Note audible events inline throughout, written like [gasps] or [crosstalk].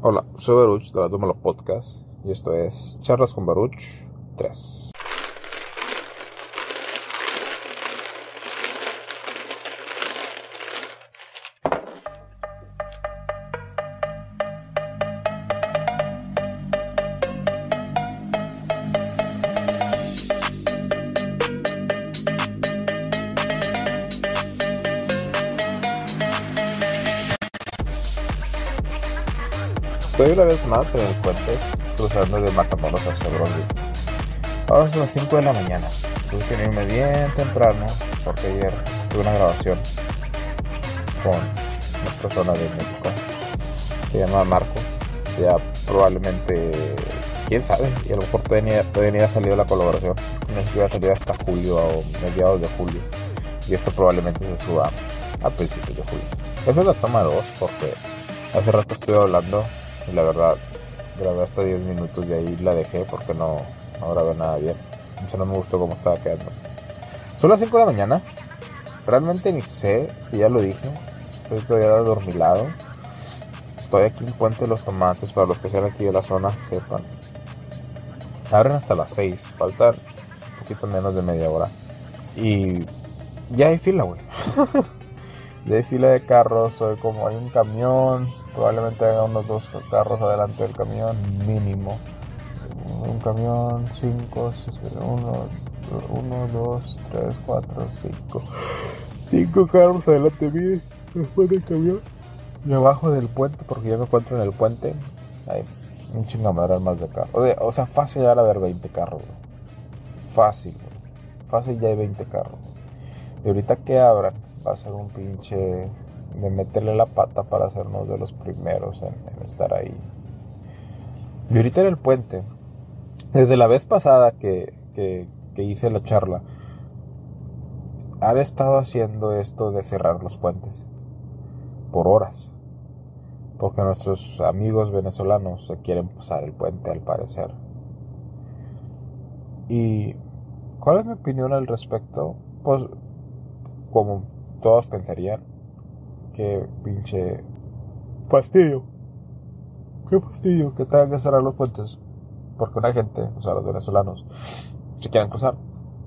Hola, soy Baruch de la Tómalo Podcast y esto es Charlas con Baruch 3. Una vez más en el puente, cruzando de Matamoros hacia Bronzeville. Ahora son las 5 de la mañana. Tuve que irme bien temprano porque ayer tuve una grabación con una persona de México. Se llama Marcos. Ya probablemente, quién sabe, y a lo mejor todavía, todavía ni ha salido la colaboración. No va a salir hasta julio o mediados de julio. Y esto probablemente se suba a principios de julio. Esa es la toma 2 porque hace rato estuve hablando y la verdad, grabé hasta 10 minutos y ahí la dejé porque no, no grabé nada bien. O sea, no me gustó cómo estaba quedando. Son las 5 de la mañana. Realmente ni sé si ya lo dije. Estoy todavía dormilado. Estoy aquí en Puente de los Tomates. Para los que sean aquí de la zona, sepan. Abren hasta las 6. Faltan un poquito menos de media hora. Y ya hay fila, güey. [laughs] ya hay fila de carros. Soy como hay un camión probablemente haya unos dos carros adelante del camión mínimo. Un camión 5 1 2 3 4 5 5 carros adelante de mí después del camión. Y abajo del puente porque yo me encuentro en el puente hay un chingamadral más de carros. O sea fácil ya a ver 20 carros fácil fácil ya hay 20 carros. Y ahorita que abran va a ser un pinche de meterle la pata para hacernos de los primeros en, estar ahí. Y ahorita en el puente, desde la vez pasada que, que, que hice la charla, han estado haciendo esto de cerrar los puentes por horas. Porque nuestros amigos venezolanos se quieren pasar el puente al parecer. ¿Y cuál es mi opinión al respecto? Pues como todos pensarían, Qué pinche fastidio. Qué fastidio que tengan que cerrar los puentes. Porque una gente, o sea, los venezolanos, se quieren cruzar.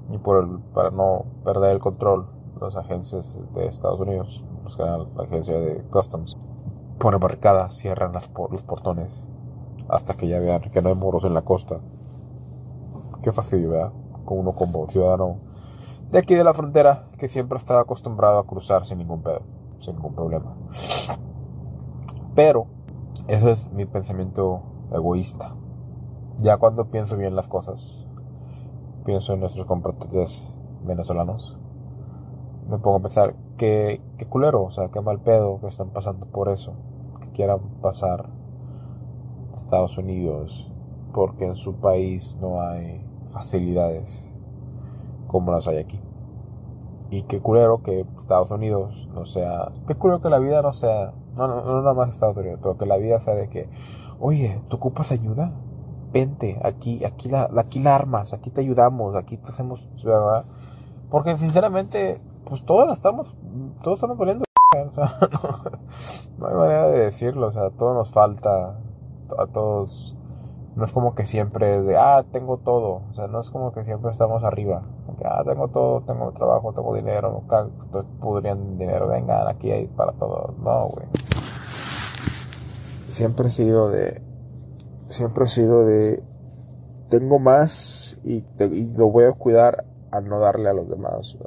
Y por el, para no perder el control, las agencias de Estados Unidos, pues, la agencia de Customs, ponen barricadas, cierran los portones. Hasta que ya vean que no hay muros en la costa. Qué fastidio, ¿verdad? Con uno como ciudadano de aquí de la frontera que siempre estaba acostumbrado a cruzar sin ningún pedo sin ningún problema. Pero, ese es mi pensamiento egoísta. Ya cuando pienso bien las cosas, pienso en nuestros compatriotas venezolanos, me pongo a pensar que, qué culero, o sea, qué mal pedo que están pasando por eso, que quieran pasar a Estados Unidos, porque en su país no hay facilidades como las hay aquí. Y qué culero que Estados Unidos no sea. Qué culero que la vida no sea. No, no, no nada más Estados Unidos, pero que la vida sea de que, oye, ¿tú ocupas ayuda? Vente, aquí, aquí la, aquí la armas, aquí te ayudamos, aquí te hacemos, ¿verdad? Porque sinceramente, pues todos la estamos, todos estamos poniendo, [laughs] o sea, [laughs] no, hay manera de decirlo, o sea, todo nos falta, a todos, no es como que siempre es de, ah, tengo todo, o sea, no es como que siempre estamos arriba, ah, tengo todo, tengo trabajo, tengo dinero, estoy pudriendo dinero, vengan, aquí hay para todo. No, güey. Siempre he sido de, siempre he sido de, tengo más y, lo voy a cuidar a no darle a los demás.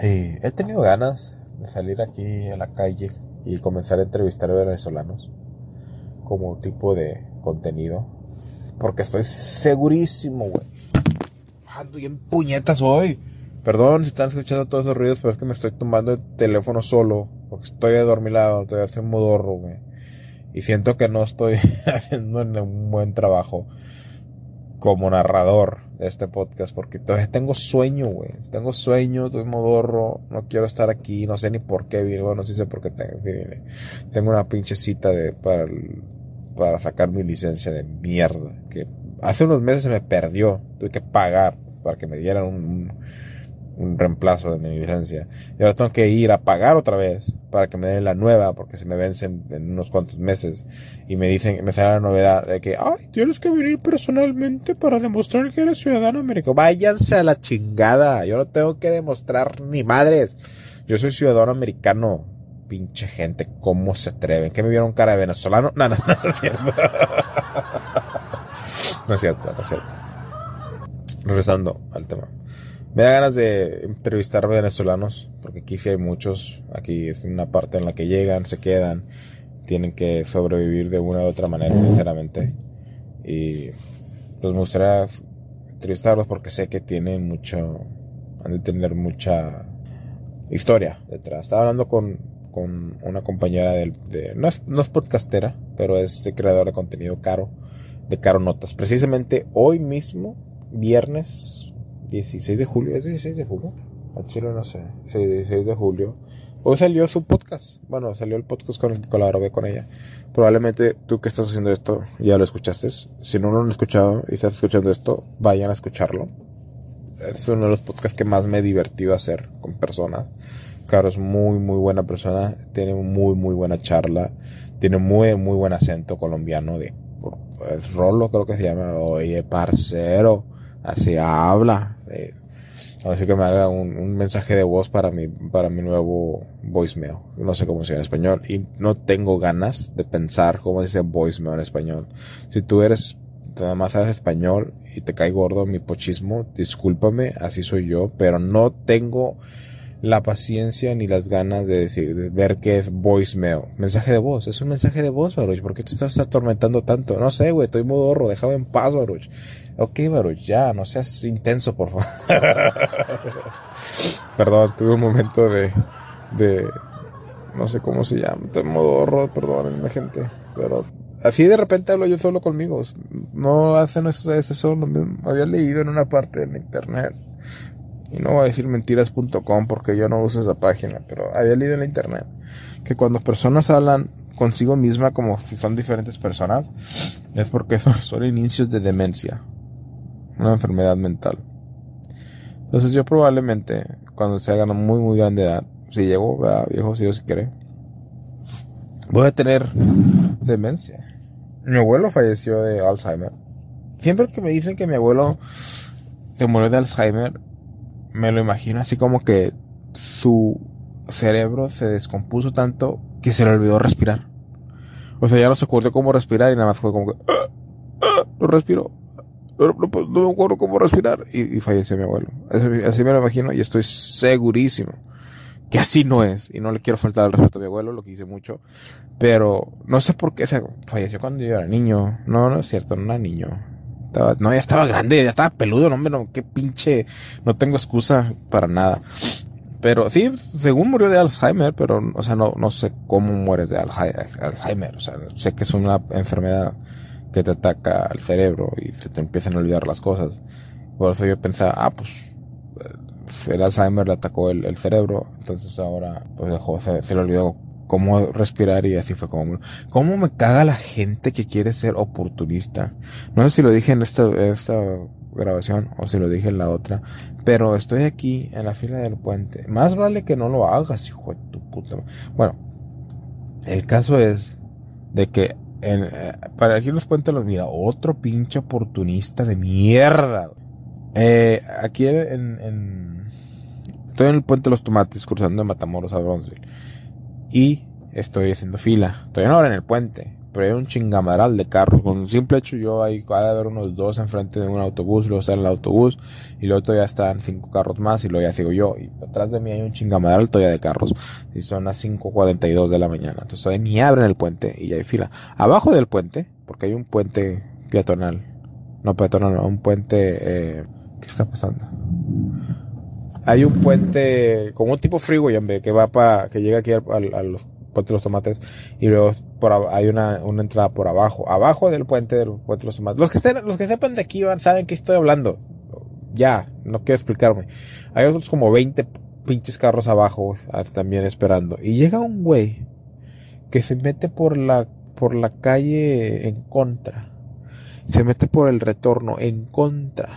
He tenido ganas de salir aquí a la calle y comenzar a entrevistar a venezolanos como tipo de contenido. Porque estoy segurísimo, güey y en puñetas hoy. Perdón si están escuchando todos esos ruidos, pero es que me estoy tomando el teléfono solo. Porque estoy adormilado, estoy haciendo modorro, güey. Y siento que no estoy [laughs] haciendo un buen trabajo como narrador de este podcast. Porque todavía tengo sueño, güey. Tengo sueño, estoy modorro. No quiero estar aquí. No sé ni por qué vine. Bueno, sí sé por qué tengo, Tengo una pinche cita de, para, para sacar mi licencia de mierda. Que hace unos meses se me perdió. Tuve que pagar para que me dieran un, un reemplazo de mi licencia. Y ahora tengo que ir a pagar otra vez para que me den la nueva porque se me vencen en unos cuantos meses. Y me dicen, me sale la novedad de que, ay, tienes que venir personalmente para demostrar que eres ciudadano americano. Váyanse a la chingada. Yo no tengo que demostrar ni madres. Yo soy ciudadano americano. Pinche gente, ¿cómo se atreven? ¿Qué me vieron cara de venezolano? [laughs] No, no, no, es cierto. no es cierto, no es cierto. Regresando al tema. Me da ganas de entrevistar venezolanos, porque aquí sí hay muchos. Aquí es una parte en la que llegan, se quedan, tienen que sobrevivir de una u otra manera, sinceramente. Y pues me gustaría entrevistarlos porque sé que tienen mucho, han de tener mucha historia detrás. Estaba hablando con, con una compañera del, de, no es, no es podcastera, pero es creador de contenido caro, de Caro Notas. Precisamente hoy mismo, viernes 16 de julio, ¿es 16 de julio? Al chile no sé, sí, 16 de julio. Hoy salió su podcast. Bueno, salió el podcast con el que colaboré con ella. Probablemente tú que estás haciendo esto ya lo escuchaste. Si no lo han escuchado y estás escuchando esto, vayan a escucharlo. Es uno de los podcasts que más me divertido hacer con personas. Caro es muy, muy buena persona. Tiene muy, muy buena charla. Tiene muy, muy buen acento colombiano de es Rolo creo que se llama. Oye, parcero así habla. Eh, a ver si que me haga un, mensaje de voz para mi, para mi nuevo voicemail. No sé cómo se llama en español. Y no tengo ganas de pensar cómo se dice voicemail en español. Si tú eres, nada más sabes español y te cae gordo mi pochismo, discúlpame, así soy yo, pero no tengo la paciencia ni las ganas de decir, de ver qué es voicemail. Mensaje de voz. Es un mensaje de voz, Baruch. ¿Por qué te estás atormentando tanto? No sé, güey. Estoy modorro. Déjame en paz, Baruch. Ok, Baruch, ya. No seas intenso, por favor. [laughs] Perdón, tuve un momento de, de, no sé cómo se llama. Estoy modorro, perdón, gente. Pero así de repente hablo yo solo conmigo. No hacen eso, eso solo. Había leído en una parte del internet y no voy a decir mentiras.com porque yo no uso esa página, pero había leído en la internet que cuando personas hablan consigo misma como si son diferentes personas, es porque [laughs] son, son inicios de demencia, una enfermedad mental. Entonces yo probablemente, cuando se hagan muy muy grande edad, si llego, a viejo, si Dios quiere, voy a tener demencia. Mi abuelo falleció de Alzheimer. Siempre que me dicen que mi abuelo se murió de Alzheimer, me lo imagino así como que su cerebro se descompuso tanto que se le olvidó respirar. O sea, ya no se acordó cómo respirar y nada más fue como que, ah, ah, no respiro. No, me acuerdo cómo respirar. Y, falleció mi abuelo. Así, me lo imagino y estoy segurísimo que así no es. Y no le quiero faltar al respeto a mi abuelo, lo que hice mucho. Pero no sé por qué, o falleció cuando yo era niño. No, no es cierto, no era niño no, ya estaba grande, ya estaba peludo, no, no, qué pinche, no tengo excusa para nada. Pero sí, según murió de Alzheimer, pero, o sea, no, no sé cómo mueres de Alzheimer, o sea, sé que es una enfermedad que te ataca al cerebro y se te empiezan a olvidar las cosas. Por eso yo pensaba, ah, pues, el Alzheimer le atacó el, cerebro, entonces ahora, pues dejó, se, se le olvidó cómo respirar y así fue como... ¿Cómo me caga la gente que quiere ser oportunista? No sé si lo dije en esta, esta grabación o si lo dije en la otra, pero estoy aquí en la fila del puente. Más vale que no lo hagas, hijo de tu puta. Bueno, el caso es de que en, eh, para aquí los puentes los mira, otro pinche oportunista de mierda. Eh, aquí en, en, estoy en el puente de los tomates cruzando de Matamoros a Bronzeville y estoy haciendo fila. Estoy ahora en el puente, pero hay un chingamaral de carros. Con un simple hecho yo ahí va a haber unos dos enfrente de un autobús, luego está el autobús y luego todavía están cinco carros más y luego ya sigo yo. Y atrás de mí hay un chingamaral todavía de carros y son las 5.42 de la mañana. Entonces todavía ni abren el puente y ya hay fila. Abajo del puente, porque hay un puente peatonal. No peatonal, no, un puente... Eh, ¿Qué está pasando? Hay un puente como un tipo freeway hombre, que va para que llega aquí a, los de los tomates y luego por, hay una, una entrada por abajo abajo del puente del puente de los tomates. Los que estén los que sepan de aquí van saben que estoy hablando. Ya no quiero explicarme. Hay otros como 20 pinches carros abajo ah, también esperando. Y llega un güey que se mete por la por la calle en contra. Se mete por el retorno en contra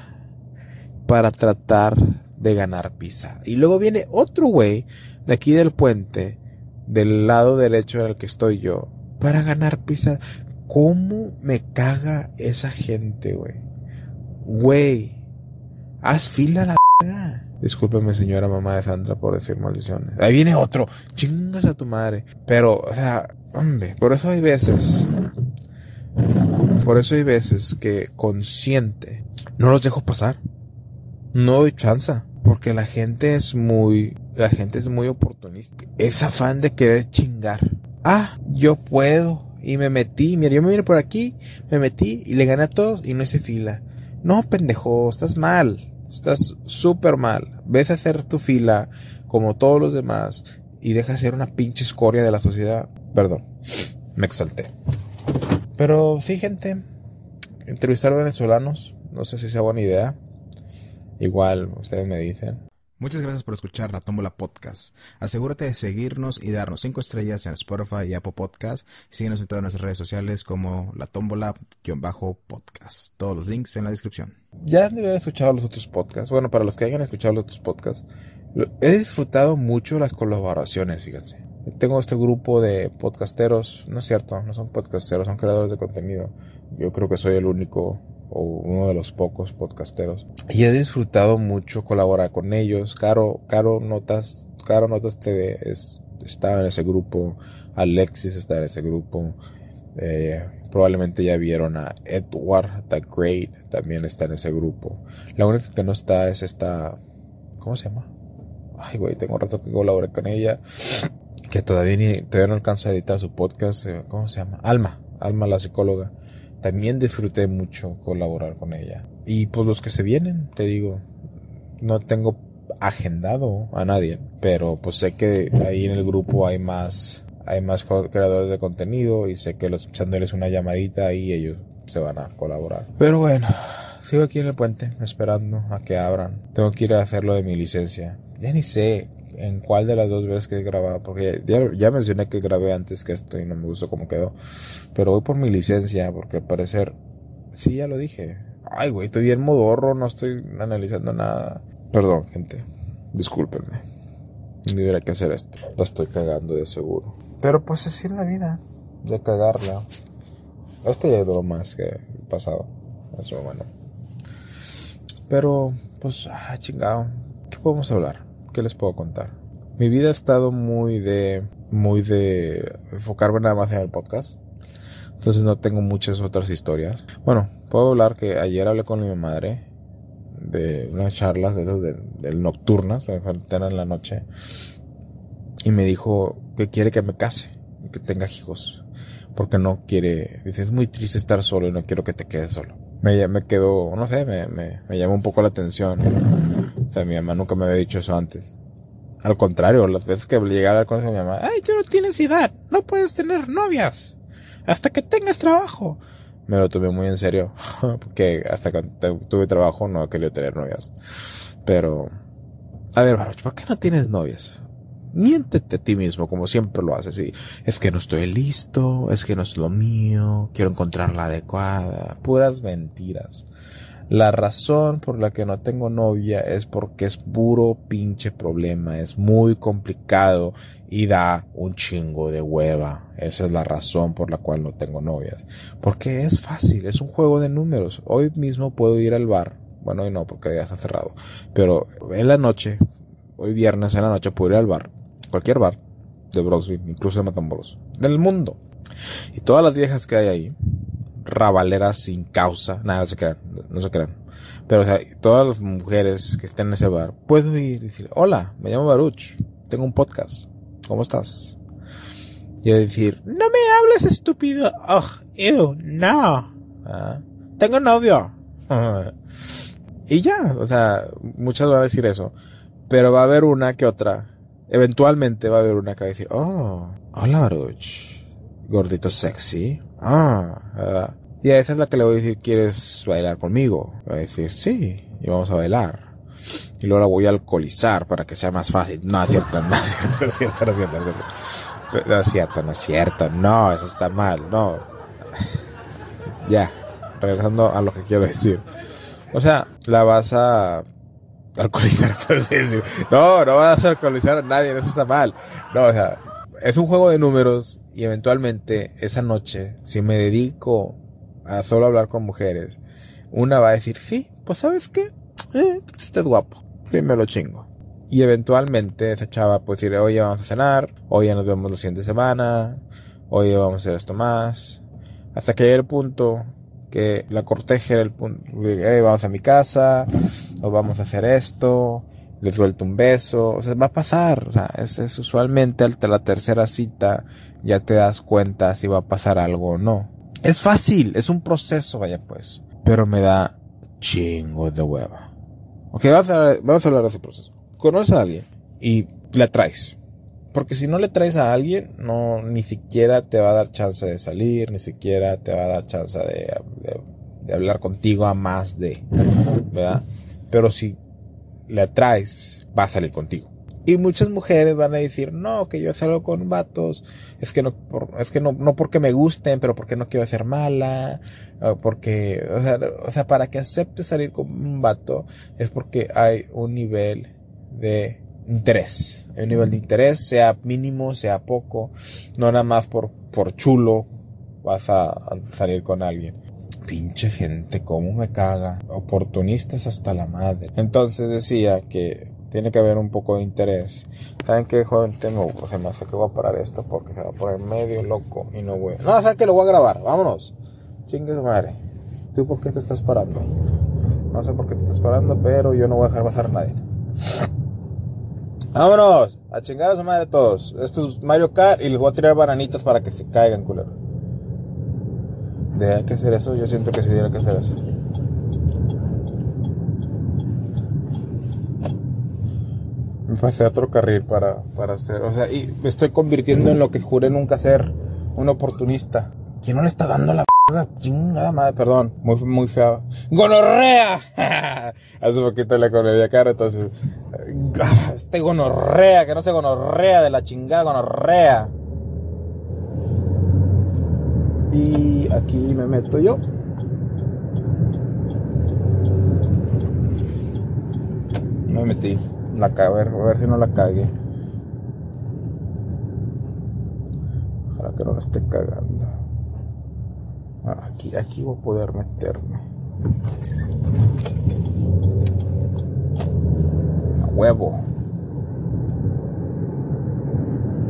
para tratar de ganar pizza. Y luego viene otro güey de aquí del puente, del lado derecho en el que estoy yo, para ganar pizza. ¿Cómo me caga esa gente, güey? Güey, haz fila la verga. Discúlpeme, señora mamá de Sandra, por decir maldiciones. Ahí viene otro. Chingas a tu madre. Pero, o sea, hombre, por eso hay veces. Por eso hay veces que consciente no los dejo pasar. No doy chance. Porque la gente es muy, la gente es muy oportunista. Es afán de querer chingar. Ah, yo puedo. Y me metí. Mira, yo me vine por aquí, me metí y le gané a todos y no hice fila. No, pendejo, estás mal. Estás súper mal. Ves a hacer tu fila como todos los demás y deja de ser una pinche escoria de la sociedad. Perdón, me exalté. Pero sí, gente, entrevistar venezolanos, no sé si sea buena idea. Igual, ustedes me dicen. Muchas gracias por escuchar la Tómbola Podcast. Asegúrate de seguirnos y darnos 5 estrellas en Spotify y Apple Podcast. Síguenos en todas nuestras redes sociales como la Tómbola-podcast. Todos los links en la descripción. Ya han de haber escuchado los otros podcasts. Bueno, para los que hayan escuchado los otros podcasts, he disfrutado mucho las colaboraciones, fíjense. Tengo este grupo de podcasteros, no es cierto, no son podcasteros, son creadores de contenido. Yo creo que soy el único o uno de los pocos podcasteros. Y he disfrutado mucho colaborar con ellos. Caro, Caro Notas, Caro Notas TV es, está en ese grupo. Alexis está en ese grupo. Eh, probablemente ya vieron a Edward the Great, también está en ese grupo. La única que no está es esta, ¿cómo se llama? Ay, güey, tengo un rato que colaboré con ella. Que todavía, ni, todavía no alcanzo a editar su podcast. Eh, ¿Cómo se llama? Alma. Alma, la psicóloga también disfruté mucho colaborar con ella. Y pues los que se vienen, te digo, no tengo agendado a nadie, pero pues sé que ahí en el grupo hay más, hay más creadores de contenido y sé que los echándoles una llamadita y ellos se van a colaborar. Pero bueno, sigo aquí en el puente esperando a que abran. Tengo que ir a hacerlo de mi licencia. Ya ni sé en cuál de las dos veces que he grabado, porque ya, ya, mencioné que grabé antes que esto y no me gustó cómo quedó, pero voy por mi licencia, porque al parecer, sí, ya lo dije. Ay, güey, estoy bien modorro, no estoy analizando nada. Perdón, gente, discúlpenme. No debería que hacer esto. Lo estoy cagando de seguro. Pero pues así es la vida, de cagarla. Esto ya duró más que el pasado. Eso bueno. Pero, pues, ah, chingado. ¿Qué podemos hablar? ¿Qué les puedo contar? Mi vida ha estado muy de, muy de enfocarme nada más en el podcast. Entonces no tengo muchas otras historias. Bueno, puedo hablar que ayer hablé con mi madre de unas charlas de esas del nocturnas, me en la noche. Y me dijo que quiere que me case, que tenga hijos. Porque no quiere, dice, es muy triste estar solo y no quiero que te quedes solo. Me, me quedó, no sé, me, me, me llamó un poco la atención. O sea, mi mamá nunca me había dicho eso antes. Al contrario, las veces que llegué a hablar con mi mamá, ay, tú no tienes edad, no puedes tener novias, hasta que tengas trabajo. Me lo tomé muy en serio, [laughs] porque hasta que tuve trabajo no quería tener novias. Pero, a ver, ¿por qué no tienes novias? Miéntete a ti mismo, como siempre lo haces. Y es que no estoy listo, es que no es lo mío, quiero encontrar la adecuada. Puras mentiras. La razón por la que no tengo novia es porque es puro pinche problema, es muy complicado y da un chingo de hueva. Esa es la razón por la cual no tengo novias. Porque es fácil, es un juego de números. Hoy mismo puedo ir al bar. Bueno, hoy no, porque ya está cerrado. Pero en la noche, hoy viernes en la noche puedo ir al bar. Cualquier bar de Bronxville, incluso de Matamoros. Del mundo. Y todas las viejas que hay ahí, rabaleras sin causa, nada, se crean, no se crean. Pero, o sea, todas las mujeres que estén en ese bar, puedo ir y decir, hola, me llamo Baruch, tengo un podcast, ¿cómo estás? Y decir, no me hables estúpido, oh, ew, no, ah, tengo novio. [laughs] y ya, o sea, muchas van a decir eso, pero va a haber una que otra, eventualmente va a haber una que va a decir, oh, hola Baruch, gordito sexy, ah, ah y a esa es la que le voy a decir, ¿quieres bailar conmigo? Va a decir, sí, y vamos a bailar. Y luego la voy a alcoholizar para que sea más fácil. No, es cierto, no [laughs] es cierto, no es cierto, no es cierto, no es cierto. No es cierto, no es cierto, no, eso está mal, no. [laughs] Ya, regresando a lo que quiero decir. O sea, la vas a alcoholizar, [laughs] No, no vas a alcoholizar a nadie, eso está mal. No, o sea, es un juego de números y eventualmente esa noche, si me dedico a solo hablar con mujeres, una va a decir, sí, pues sabes qué, eh, este es guapo, me lo chingo. Y eventualmente esa chava puede decir, oye, vamos a cenar, oye, nos vemos la siguiente semana, oye, vamos a hacer esto más. Hasta que llegue el punto que la corteje el punto, vamos a mi casa, o vamos a hacer esto, les suelto un beso, o sea, va a pasar, o sea, es, es usualmente hasta la tercera cita ya te das cuenta si va a pasar algo o no. Es fácil, es un proceso, vaya pues, pero me da chingo de hueva. Ok, vamos a, vamos a hablar de ese proceso. Conoces a alguien y la traes. Porque si no le traes a alguien, no, ni siquiera te va a dar chance de salir, ni siquiera te va a dar chance de, de, hablar contigo a más de, ¿verdad? Pero si le traes, va a salir contigo. Y muchas mujeres van a decir, no, que yo salgo con vatos, es que no, es que no, no porque me gusten, pero porque no quiero ser mala, o porque, o sea, o sea, para que acepte salir con un vato, es porque hay un nivel de interés. Hay un nivel de interés, sea mínimo, sea poco, no nada más por, por chulo vas a, salir con alguien. Pinche gente, cómo me caga. Oportunistas hasta la madre. Entonces decía que tiene que haber un poco de interés. ¿Saben qué, joven? Tengo, o sea, me hace que voy a parar esto porque se va a poner medio loco y no voy. No, ¿saben que lo voy a grabar? Vámonos. Chingue su madre. ¿Tú por qué te estás parando? No sé por qué te estás parando, pero yo no voy a dejar pasar a nadie. Vámonos, a chingar a su madre todos. Esto es Mario Kart y les voy a tirar bananitas para que se caigan, culero. ¿Debe que hacer eso? Yo siento que sí tiene que hacer eso. Me pasé a otro carril para, para hacer, o sea, y me estoy convirtiendo en lo que juré nunca ser, un oportunista. ¿Quién no le está dando la chingada madre, perdón, muy, muy fea. ¡Gonorrea! [laughs] Hace poquito le a cara, entonces, ah, este gonorrea, que no se gonorrea de la chingada gonorrea. Y aquí me meto yo. Me metí. La a ver, a ver si no la cague. Ojalá que no la esté cagando. Aquí, aquí voy a poder meterme. A huevo.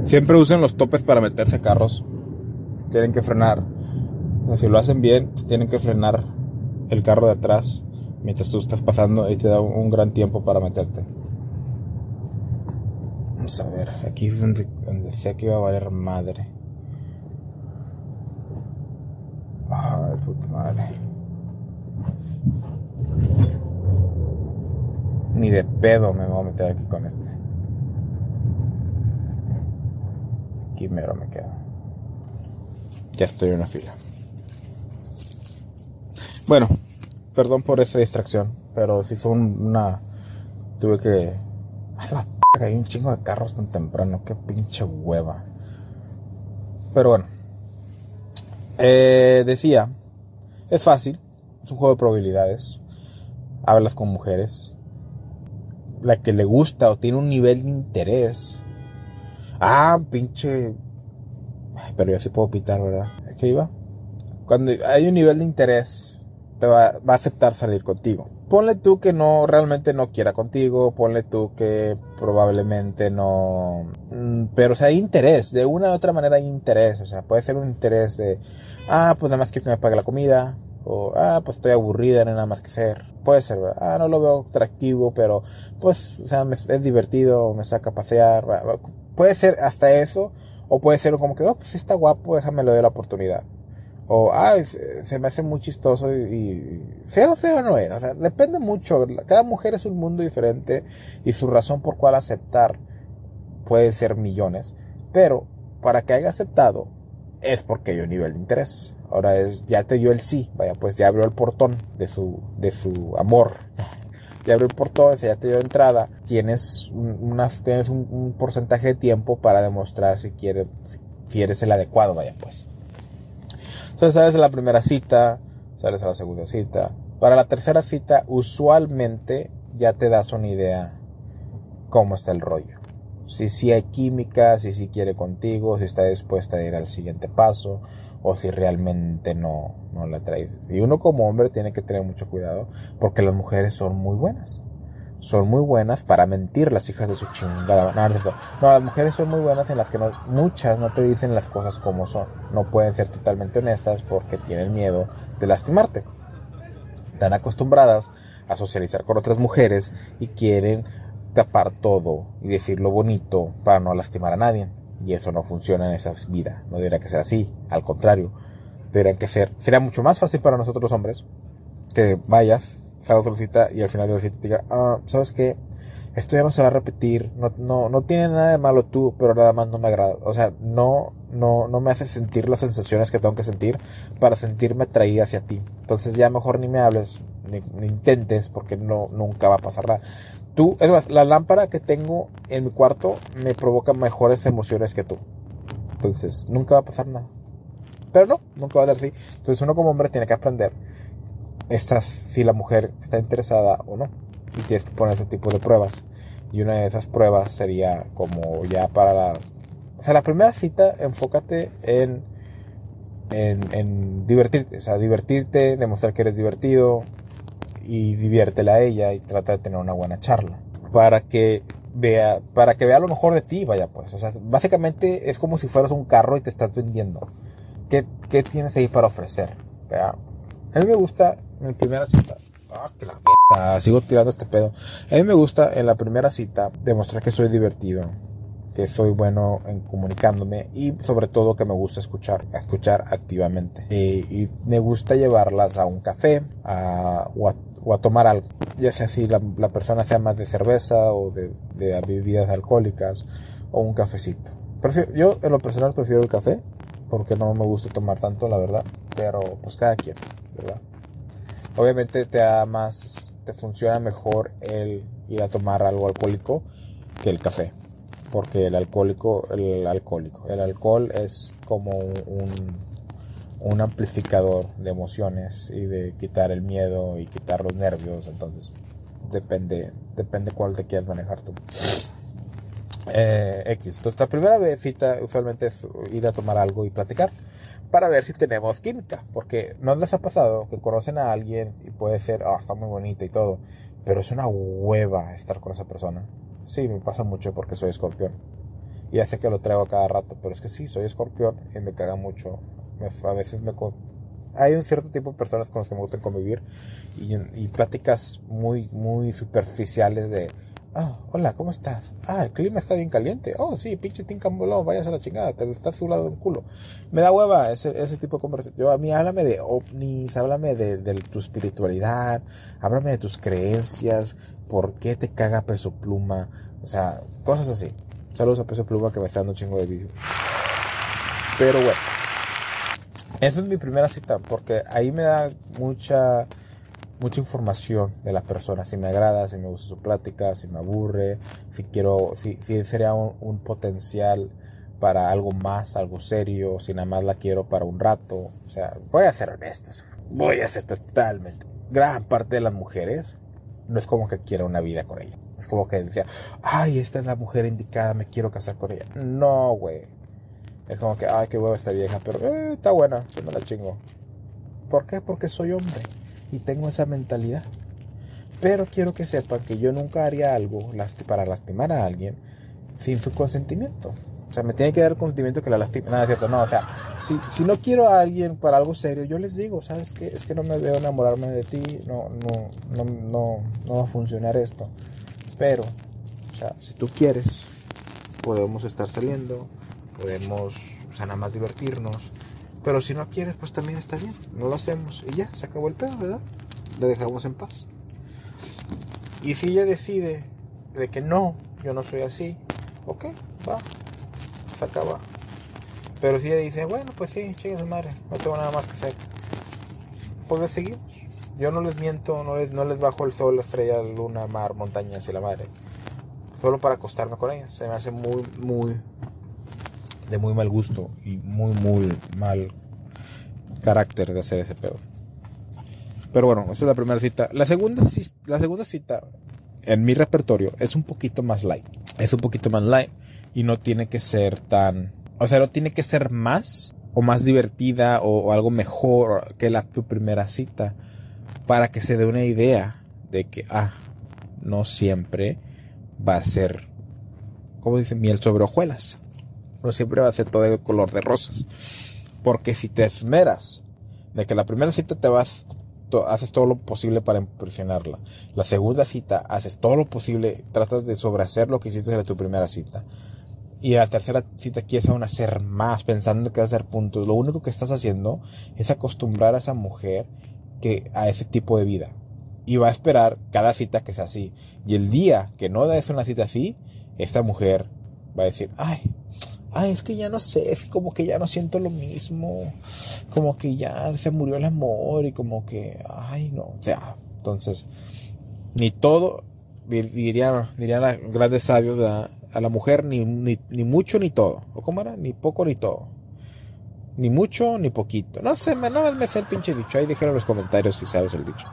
Siempre usen los topes para meterse carros. Tienen que frenar. si lo hacen bien, tienen que frenar el carro de atrás mientras tú estás pasando y te da un, gran tiempo para meterte. Vamos a ver, aquí es donde, donde sé que va a valer madre. Ay, puta madre. Ni de pedo me voy a meter aquí con este. Aquí mero me quedo. Ya estoy en la fila. Bueno, perdón por esa distracción, pero si son una. Tuve que. A la p hay un chingo de carros tan temprano, qué pinche hueva. Pero bueno. Eh, decía, es fácil, es un juego de probabilidades. Hablas con mujeres. La que le gusta o tiene un nivel de interés. Ah, pinche. pero ya sí puedo pitar, ¿verdad? ¿Qué iba? Cuando hay un nivel de interés, te va, va a aceptar salir contigo ponle tú que no realmente no quiera contigo, ponle tú que probablemente no, mm, pero o sea, hay interés, de una u otra manera hay interés, o sea, puede ser un interés de, ah, pues nada más quiero que me pague la comida, o, ah, pues estoy aburrida, no hay nada más que hacer, puede ser, ah, no lo veo atractivo, pero, pues, o sea, es divertido, me saca a pasear, puede ser hasta eso, o puede ser como que, oh, pues está guapo, déjame le doy la oportunidad. O, ah, se me hace muy chistoso y, feo, feo no es. O sea, depende mucho. Cada mujer es un mundo diferente y su razón por cual aceptar puede ser millones. Pero para que haya aceptado es porque hay un nivel de interés. Ahora es, ya te dio el sí. Vaya, pues ya abrió el portón de su, de su amor. [laughs] ya abrió el portón, ya te dio entrada. Tienes, unas, tienes un, porcentaje de tiempo para demostrar si, quiere, si eres el adecuado. Vaya, pues. Entonces sales a la primera cita, sales a la segunda cita. Para la tercera cita, usualmente ya te das una idea cómo está el rollo. Si sí hay química, si sí quiere contigo, si está dispuesta a ir al siguiente paso o si realmente no, no la traes. Y uno como hombre tiene que tener mucho cuidado porque las mujeres son muy buenas. Son muy buenas para mentir las hijas de su chingada. No, las mujeres son muy buenas en las que no, muchas no te dicen las cosas como son. No pueden ser totalmente honestas porque tienen miedo de lastimarte. Están acostumbradas a socializar con otras mujeres y quieren tapar todo y decir lo bonito para no lastimar a nadie. Y eso no funciona en esa vida. No debería que ser así. Al contrario, deberían que ser. Sería mucho más fácil para nosotros hombres que vayas, de la cita y al final de la cita te diga, ah, ¿sabes qué? Esto ya no se va a repetir. No, no, no tiene nada de malo tú, pero nada más no me agrada. O sea, no, no, no me hace sentir las sensaciones que tengo que sentir para sentirme atraída hacia ti. Entonces ya mejor ni me hables, ni, ni intentes, porque no, nunca va a pasar nada. Tú, es más, la lámpara que tengo en mi cuarto me provoca mejores emociones que tú. Entonces, nunca va a pasar nada. Pero no, nunca va a ser así. Entonces, uno como hombre tiene que aprender estas, si la mujer está interesada o no. Y tienes que poner ese tipo de pruebas. Y una de esas pruebas sería como ya para la... O sea, la primera cita, enfócate en, en, en divertirte. O sea, divertirte, demostrar que eres divertido, y diviértela a ella y trata de tener una buena charla para que vea para que vea lo mejor de ti vaya pues o sea básicamente es como si fueras un carro y te estás vendiendo qué, qué tienes ahí para ofrecer vea a mí me gusta en primera cita ah, que la mierda, sigo tirando este pedo a mí me gusta en la primera cita demostrar que soy divertido que soy bueno en comunicándome y sobre todo que me gusta escuchar, escuchar activamente. Y me gusta llevarlas a un café a, o, a, o, a, tomar algo, ya sea si la, la, persona sea más de cerveza o de, de bebidas alcohólicas o un cafecito. Prefiero, yo en lo personal prefiero el café porque no me gusta tomar tanto, la verdad, pero pues cada quien, ¿verdad? Obviamente te da más, te funciona mejor el ir a tomar algo alcohólico que el café porque el alcohólico, el alcohólico, el alcohol es como un, un amplificador de emociones y de quitar el miedo y quitar los nervios, entonces depende, depende cuál te quieras manejar tú. Eh, X. Entonces la primera cita usualmente es ir a tomar algo y platicar para ver si tenemos química, porque no les ha pasado que conocen a alguien y puede ser, ah, está muy bonita y todo, pero es una hueva estar con esa persona Sí, me pasa mucho porque soy escorpión. Y ya sé que lo traigo cada rato, pero es que sí, soy escorpión y me caga mucho. a veces me... Hay un cierto tipo de personas con las que me gusta convivir y, y pláticas muy, muy superficiales de, ah, hola, ¿cómo estás? Ah, el clima está bien caliente. Oh, sí, pinche tincambolón, vayas a la chingada, te está su lado de un culo. Me da hueva ese, ese tipo de conversación. Yo, a mí háblame de ovnis, háblame de, de tu espiritualidad, háblame de tus creencias, por qué te caga peso pluma, o sea, cosas así. Saludos a peso pluma que me está dando un chingo de vídeo. Pero bueno, esa es mi primera cita, porque ahí me da mucha mucha información de la persona, si me agrada, si me gusta su plática, si me aburre, si quiero, si, sería un, potencial para algo más, algo serio, si nada más la quiero para un rato. O sea, voy a ser honesto, voy a ser totalmente. Gran parte de las mujeres no es como que quiera una vida con ella. Es como que decía, ay, esta es la mujer indicada, me quiero casar con ella. No, güey. Es como que, ay, qué hueva esta vieja, pero eh, está buena, yo me la chingo. ¿Por qué? Porque soy hombre y tengo esa mentalidad. Pero quiero que sepan que yo nunca haría algo para lastimar a alguien sin su consentimiento. O sea, me tiene que dar el consentimiento que la lastime. Nada, es cierto. No, o sea, si, si no quiero a alguien para algo serio, yo les digo, ¿sabes qué? Es que no me veo enamorarme de ti, no, no, no, no, no va a funcionar esto. Pero, o sea, si tú quieres, podemos estar saliendo, podemos, o sea, nada más divertirnos pero si no quieres, pues también está bien. No lo hacemos. Y ya, se acabó el pedo, ¿verdad? Le dejamos en paz. Y si ella decide de que no, yo no soy así, ok, va, se acaba. Pero si ella dice, bueno, pues sí, chingue su madre, no tengo nada más que hacer, pues le seguimos. Yo no les miento, no les, no les bajo el sol, la estrella, la luna, mar, montañas y la madre. Solo para acostarme con ella. Se me hace muy, muy, de muy mal gusto y muy, muy mal carácter de hacer ese pedo. Pero bueno, esa es la primera cita. La segunda, la segunda cita en mi repertorio es un poquito más light. Es un poquito más light y no tiene que ser tan, o sea, no tiene que ser más o más divertida o, algo mejor que la tu primera cita para que se dé una idea de que, ah, no siempre va a ser, como dicen, miel sobre hojuelas. No siempre va a ser todo de color de rosas. Porque si te esmeras de que la primera cita te vas haces todo lo posible para impresionarla. La segunda cita, haces todo lo posible, tratas de sobrehacer lo que hiciste en tu primera cita. Y la tercera cita quieres aún hacer más, pensando que vas a hacer puntos. Lo único que estás haciendo es acostumbrar a esa mujer que, a ese tipo de vida. Y va a esperar cada cita que sea así. Y el día que no des una cita así, esta mujer va a decir, ay, ay, es que ya no sé, es como que ya no siento lo mismo, como que ya se murió el amor y como que, ay, no, o sea, entonces, ni todo, diría, diría la grandes sabios, a la mujer ni, ni, mucho ni todo, o cómo era, ni poco ni todo, ni mucho ni poquito, no sé, no me sé el pinche dicho, ahí dijeron en los comentarios si sabes el dicho.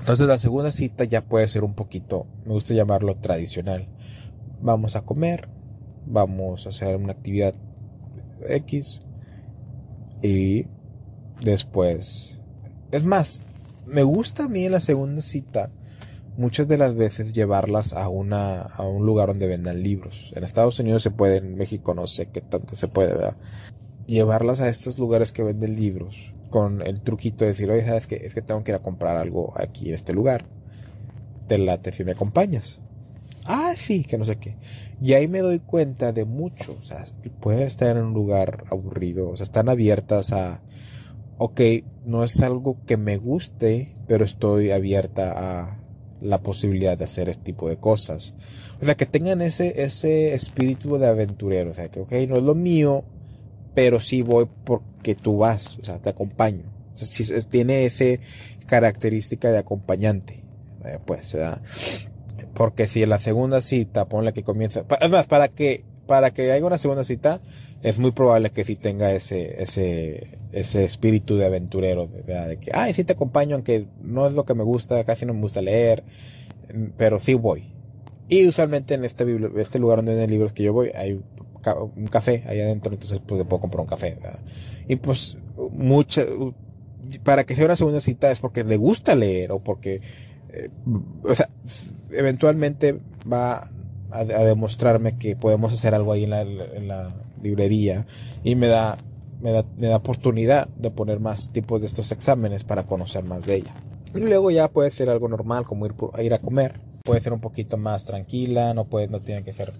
Entonces la segunda cita ya puede ser un poquito, me gusta llamarlo tradicional. Vamos a comer, vamos a hacer una actividad X y después es más me gusta a mí en la segunda cita muchas de las veces llevarlas a una a un lugar donde vendan libros. En Estados Unidos se puede en México no sé qué tanto se puede ¿verdad? llevarlas a estos lugares que venden libros con el truquito de decir oye sabes que es que tengo que ir a comprar algo aquí en este lugar. Te late si me acompañas ah, sí, que no sé qué. Y ahí me doy cuenta de mucho, o sea, pueden estar en un lugar aburrido, o sea, están abiertas a, ok, no es algo que me guste, pero estoy abierta a la posibilidad de hacer este tipo de cosas. O sea, que tengan ese, ese espíritu de aventurero, o sea, que, ok, no es lo mío, pero sí voy porque tú vas, o sea, te acompaño. O sea, tiene ese característica de acompañante, eh, pues, ¿verdad? Porque si en la segunda cita, ponle que comienza, es más, para que, para que haya una segunda cita, es muy probable que sí tenga ese, ese, ese espíritu de aventurero, de, que, ay, sí te acompaño, aunque no es lo que me gusta, casi no me gusta leer, pero sí voy. Y usualmente en este, este lugar donde venden libros que yo voy, hay un café ahí adentro, entonces pues puedo comprar un café. Y pues mucha, para que sea una segunda cita es porque le gusta leer o porque, eh, o sea, eventualmente va a, demostrarme que podemos hacer algo ahí en la, en la librería y me da, me da, me da oportunidad de poner más tipos de estos exámenes para conocer más de ella. Y luego ya puede ser algo normal como ir, ir a comer. Puede ser un poquito más tranquila, no puede, no tiene que ser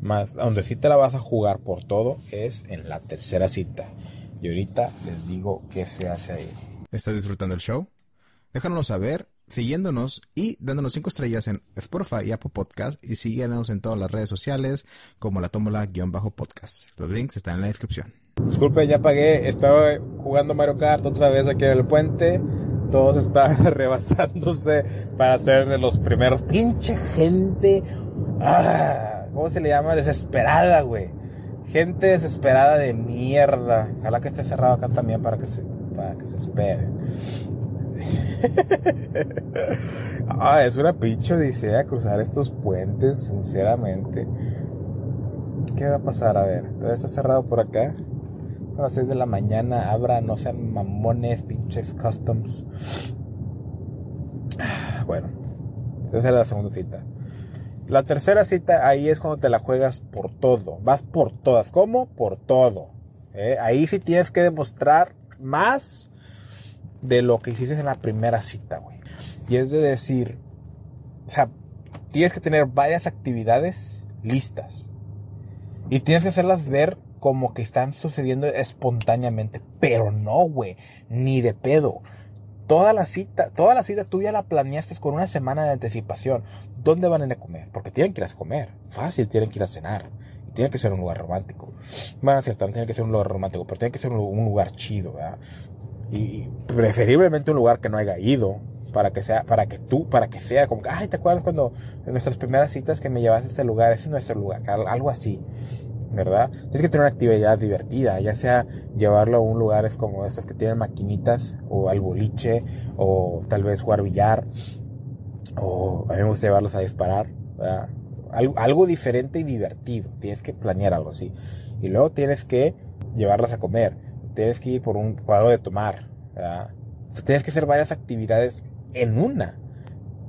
más, donde sí te la vas a jugar por todo es en la tercera cita. Y ahorita les digo qué se hace ahí. ¿Estás disfrutando el show? Déjanos saber siguiéndonos y dándonos cinco estrellas en Spotify y Apple Podcast y síguenos en todas las redes sociales como la tómbola-podcast. Los links están en la descripción. Disculpe, ya pagué, estaba jugando Mario Kart otra vez aquí en el puente. Todos están [laughs] rebasándose para ser los primeros. Pinche gente. Ah, ¿Cómo se le llama? Desesperada, güey. Gente desesperada de mierda. Ojalá que esté cerrado acá también para que se, para que se espere. [laughs] ah, es una pinche odisea cruzar estos puentes, sinceramente. ¿Qué va a pasar? A ver, todavía está cerrado por acá. A las 6 de la mañana, abra, no sean mamones, pinches customs. [sighs] Bueno, esa es la segunda cita. La tercera cita, ahí es cuando te la juegas por todo. Vas por todas. ¿Cómo? Por todo. ¿Eh? Ahí sí tienes que demostrar más de lo que hiciste en la primera cita, güey. Y es de decir, o sea, tienes que tener varias actividades listas. Y tienes que hacerlas ver como que están sucediendo espontáneamente. Pero no, güey. Ni de pedo. Toda la cita, toda la cita tú ya la planeaste con una semana de anticipación. ¿Dónde van a ir a comer? Porque tienen que ir a comer. Fácil, tienen que ir a cenar. Y tiene que ser un lugar romántico. Bueno, cierto, no tiene que ser un lugar romántico, pero tiene que ser un lugar chido, ¿verdad? Y preferiblemente un lugar que no haya ido para que sea para que tú para que sea como ay te acuerdas cuando en nuestras primeras citas que me llevaste a este lugar ese es nuestro lugar algo así verdad tienes que tener una actividad divertida ya sea llevarlo a un lugar es como estos que tienen maquinitas o al boliche o tal vez jugar billar O a mí me gusta llevarlos a disparar. Algo, algo diferente y divertido. Tienes que planear algo así. Y luego tienes que llevarlas a comer. Tienes que ir por un cuadro de tomar. tienes que hacer varias actividades en una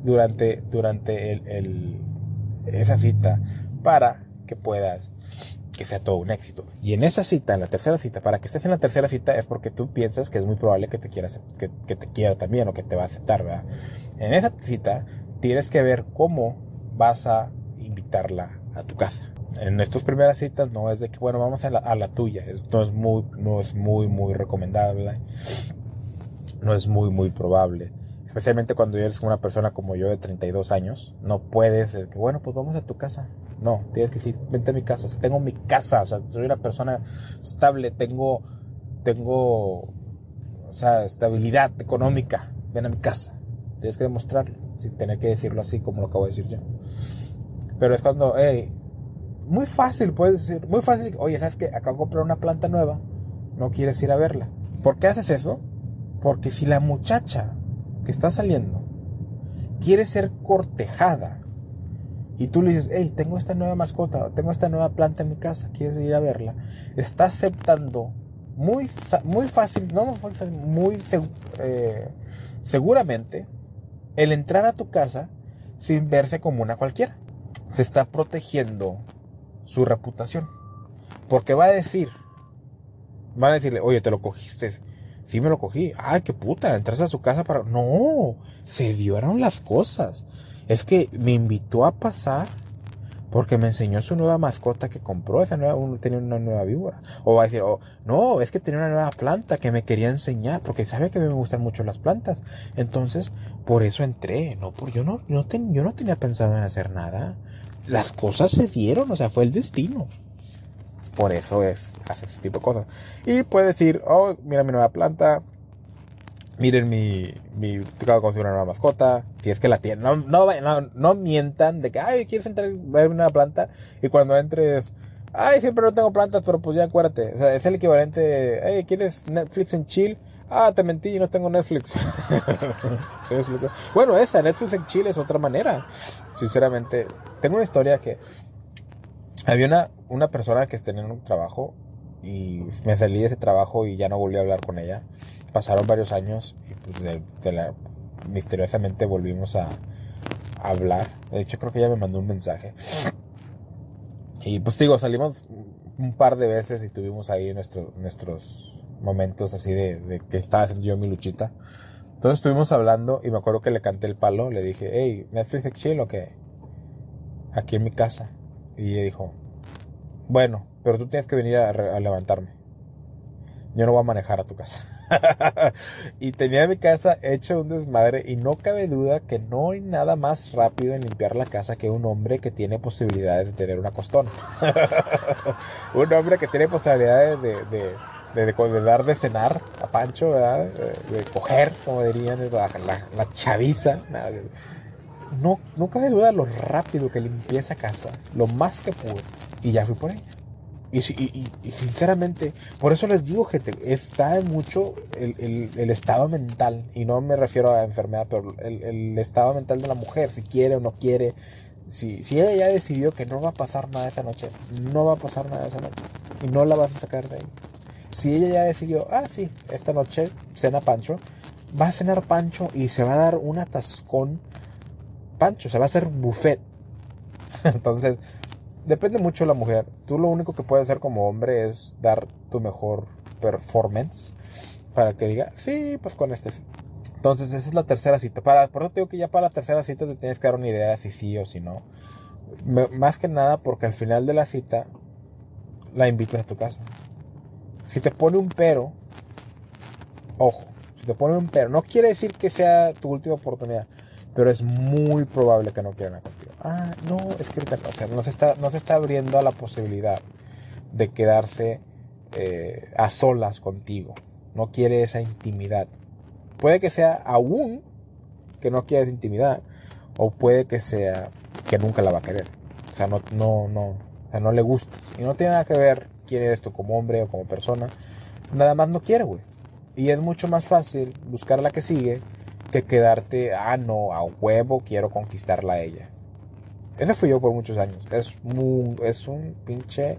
durante, durante el, esa cita para que puedas que sea todo un éxito. Y en esa cita, en la tercera cita, para que estés en la tercera cita es porque tú piensas que es muy probable que te quiera, que te quiera también o que te va a aceptar, ¿verdad? En esa cita tienes que ver cómo vas a invitarla a tu casa. En estas primeras citas no es de que, bueno, vamos a la, a la tuya. Esto es muy, no es muy, muy recomendable. No es muy, muy probable especialmente cuando eres una persona como yo de 32 años, no puedes, decir que bueno, pues vamos a tu casa. No, tienes que decir, vente a mi casa. tengo mi casa, o sea, soy una persona estable, tengo, tengo, o sea, estabilidad económica. Ven a mi casa. Tienes que demostrarlo, sin tener que decirlo así como lo acabo de decir yo. Pero es cuando, hey, muy fácil, puedes decir, muy fácil, oye, ¿sabes qué? Acabo de comprar una planta nueva, no quieres ir a verla. ¿Por qué haces eso? Porque si la muchacha que está saliendo quiere ser cortejada y tú le dices, hey, tengo esta nueva mascota, tengo esta nueva planta en mi casa, ¿quieres ir a verla? Está aceptando muy, muy fácil, no muy eh, seguramente el entrar a tu casa sin verse como una cualquiera. Se está protegiendo su reputación. Porque va a decir, va a decirle, oye, te lo cogiste Sí me lo cogí. Ay, qué puta, entraste a su casa para... No, se dieron las cosas. Es que me invitó a pasar porque me enseñó su nueva mascota que compró. Esa nueva, tenía una nueva víbora. O va a decir, oh, no, es que tenía una nueva planta que me quería enseñar porque sabe que me gustan mucho las plantas. Entonces, por eso entré. No, por, yo no yo no tenía pensado en hacer nada. Las cosas se dieron, o sea, fue el destino. Por eso es, hace ese tipo de cosas. Y puede decir, oh, mira mi nueva planta. Miren mi, mi, acabo de conseguir una nueva mascota. Si es que la tienen. No, no, no, mientan de que, ay, quieres entrar a ver una planta. Y cuando entres, ay, siempre no tengo plantas, pero pues ya acuérdate. O sea, es el equivalente, hey, ¿quieres Netflix en chill? Ah, te mentí, no tengo Netflix. [laughs] bueno, esa, Netflix en Chile es otra manera. Sinceramente, tengo una historia que había una, una persona que tenía un trabajo y me salí de ese trabajo y ya no volví a hablar con ella. Pasaron varios años y pues misteriosamente volvimos a, hablar. De hecho creo que ella me mandó un mensaje. Y pues digo, salimos un par de veces y tuvimos ahí nuestros nuestros momentos así de, que estaba haciendo yo mi luchita. Entonces estuvimos hablando y me acuerdo que le canté el palo, le dije, hey, Netflix chill o qué? Aquí en mi casa. Y ella dijo, bueno, pero tú tienes que venir a, levantarme. Yo no voy a manejar a tu casa. [laughs] y tenía mi casa hecha un desmadre y no cabe duda que no hay nada más rápido en limpiar la casa que un hombre que tiene posibilidades de tener una costona. [laughs] un hombre que tiene posibilidades de, de, dar de cenar a Pancho, ¿verdad? De, coger, como dirían, la, la chaviza no, no cabe duda lo rápido que limpié esa casa, lo más que pude, y ya fui por ella. Y, y, sinceramente, por eso les digo, gente, está mucho el, el, estado mental, y no me refiero a enfermedad, pero el, estado mental de la mujer, si quiere o no quiere. Si, si ella ya decidió que no va a pasar nada esa noche, no va a pasar nada esa noche, y no la vas a sacar de ahí. Si ella ya decidió, ah, sí, esta noche cena Pancho, va a cenar Pancho y se va a dar un atascón pancho, se va a hacer buffet. [laughs] Entonces, depende mucho de la mujer. Tú lo único que puedes hacer como hombre es dar tu mejor performance para que diga, sí, pues con este sí. Entonces, esa es la tercera cita. Para, por eso te digo que ya para la tercera cita te tienes que dar una idea de si sí o si no. más que nada porque al final de la cita la invitas a tu casa. Si te pone un pero, ojo, si te pone un pero, no quiere decir que sea tu última oportunidad pero es muy probable que no quieran contigo. Ah, no, es que ahorita o no se está, no se está abriendo a la posibilidad de quedarse eh, a solas contigo. No quiere esa intimidad. Puede que sea aún que no quiera esa intimidad, o puede que sea que nunca la va a querer. O sea, no, no, no, o sea, no le gusta. Y no tiene nada que ver quién eres tú como hombre o como persona. Nada más no quiere, güey. Y es mucho más fácil buscar la que sigue que quedarte, ah, no, a huevo quiero conquistarla a ella. Ese fui yo por muchos años. Es, es un pinche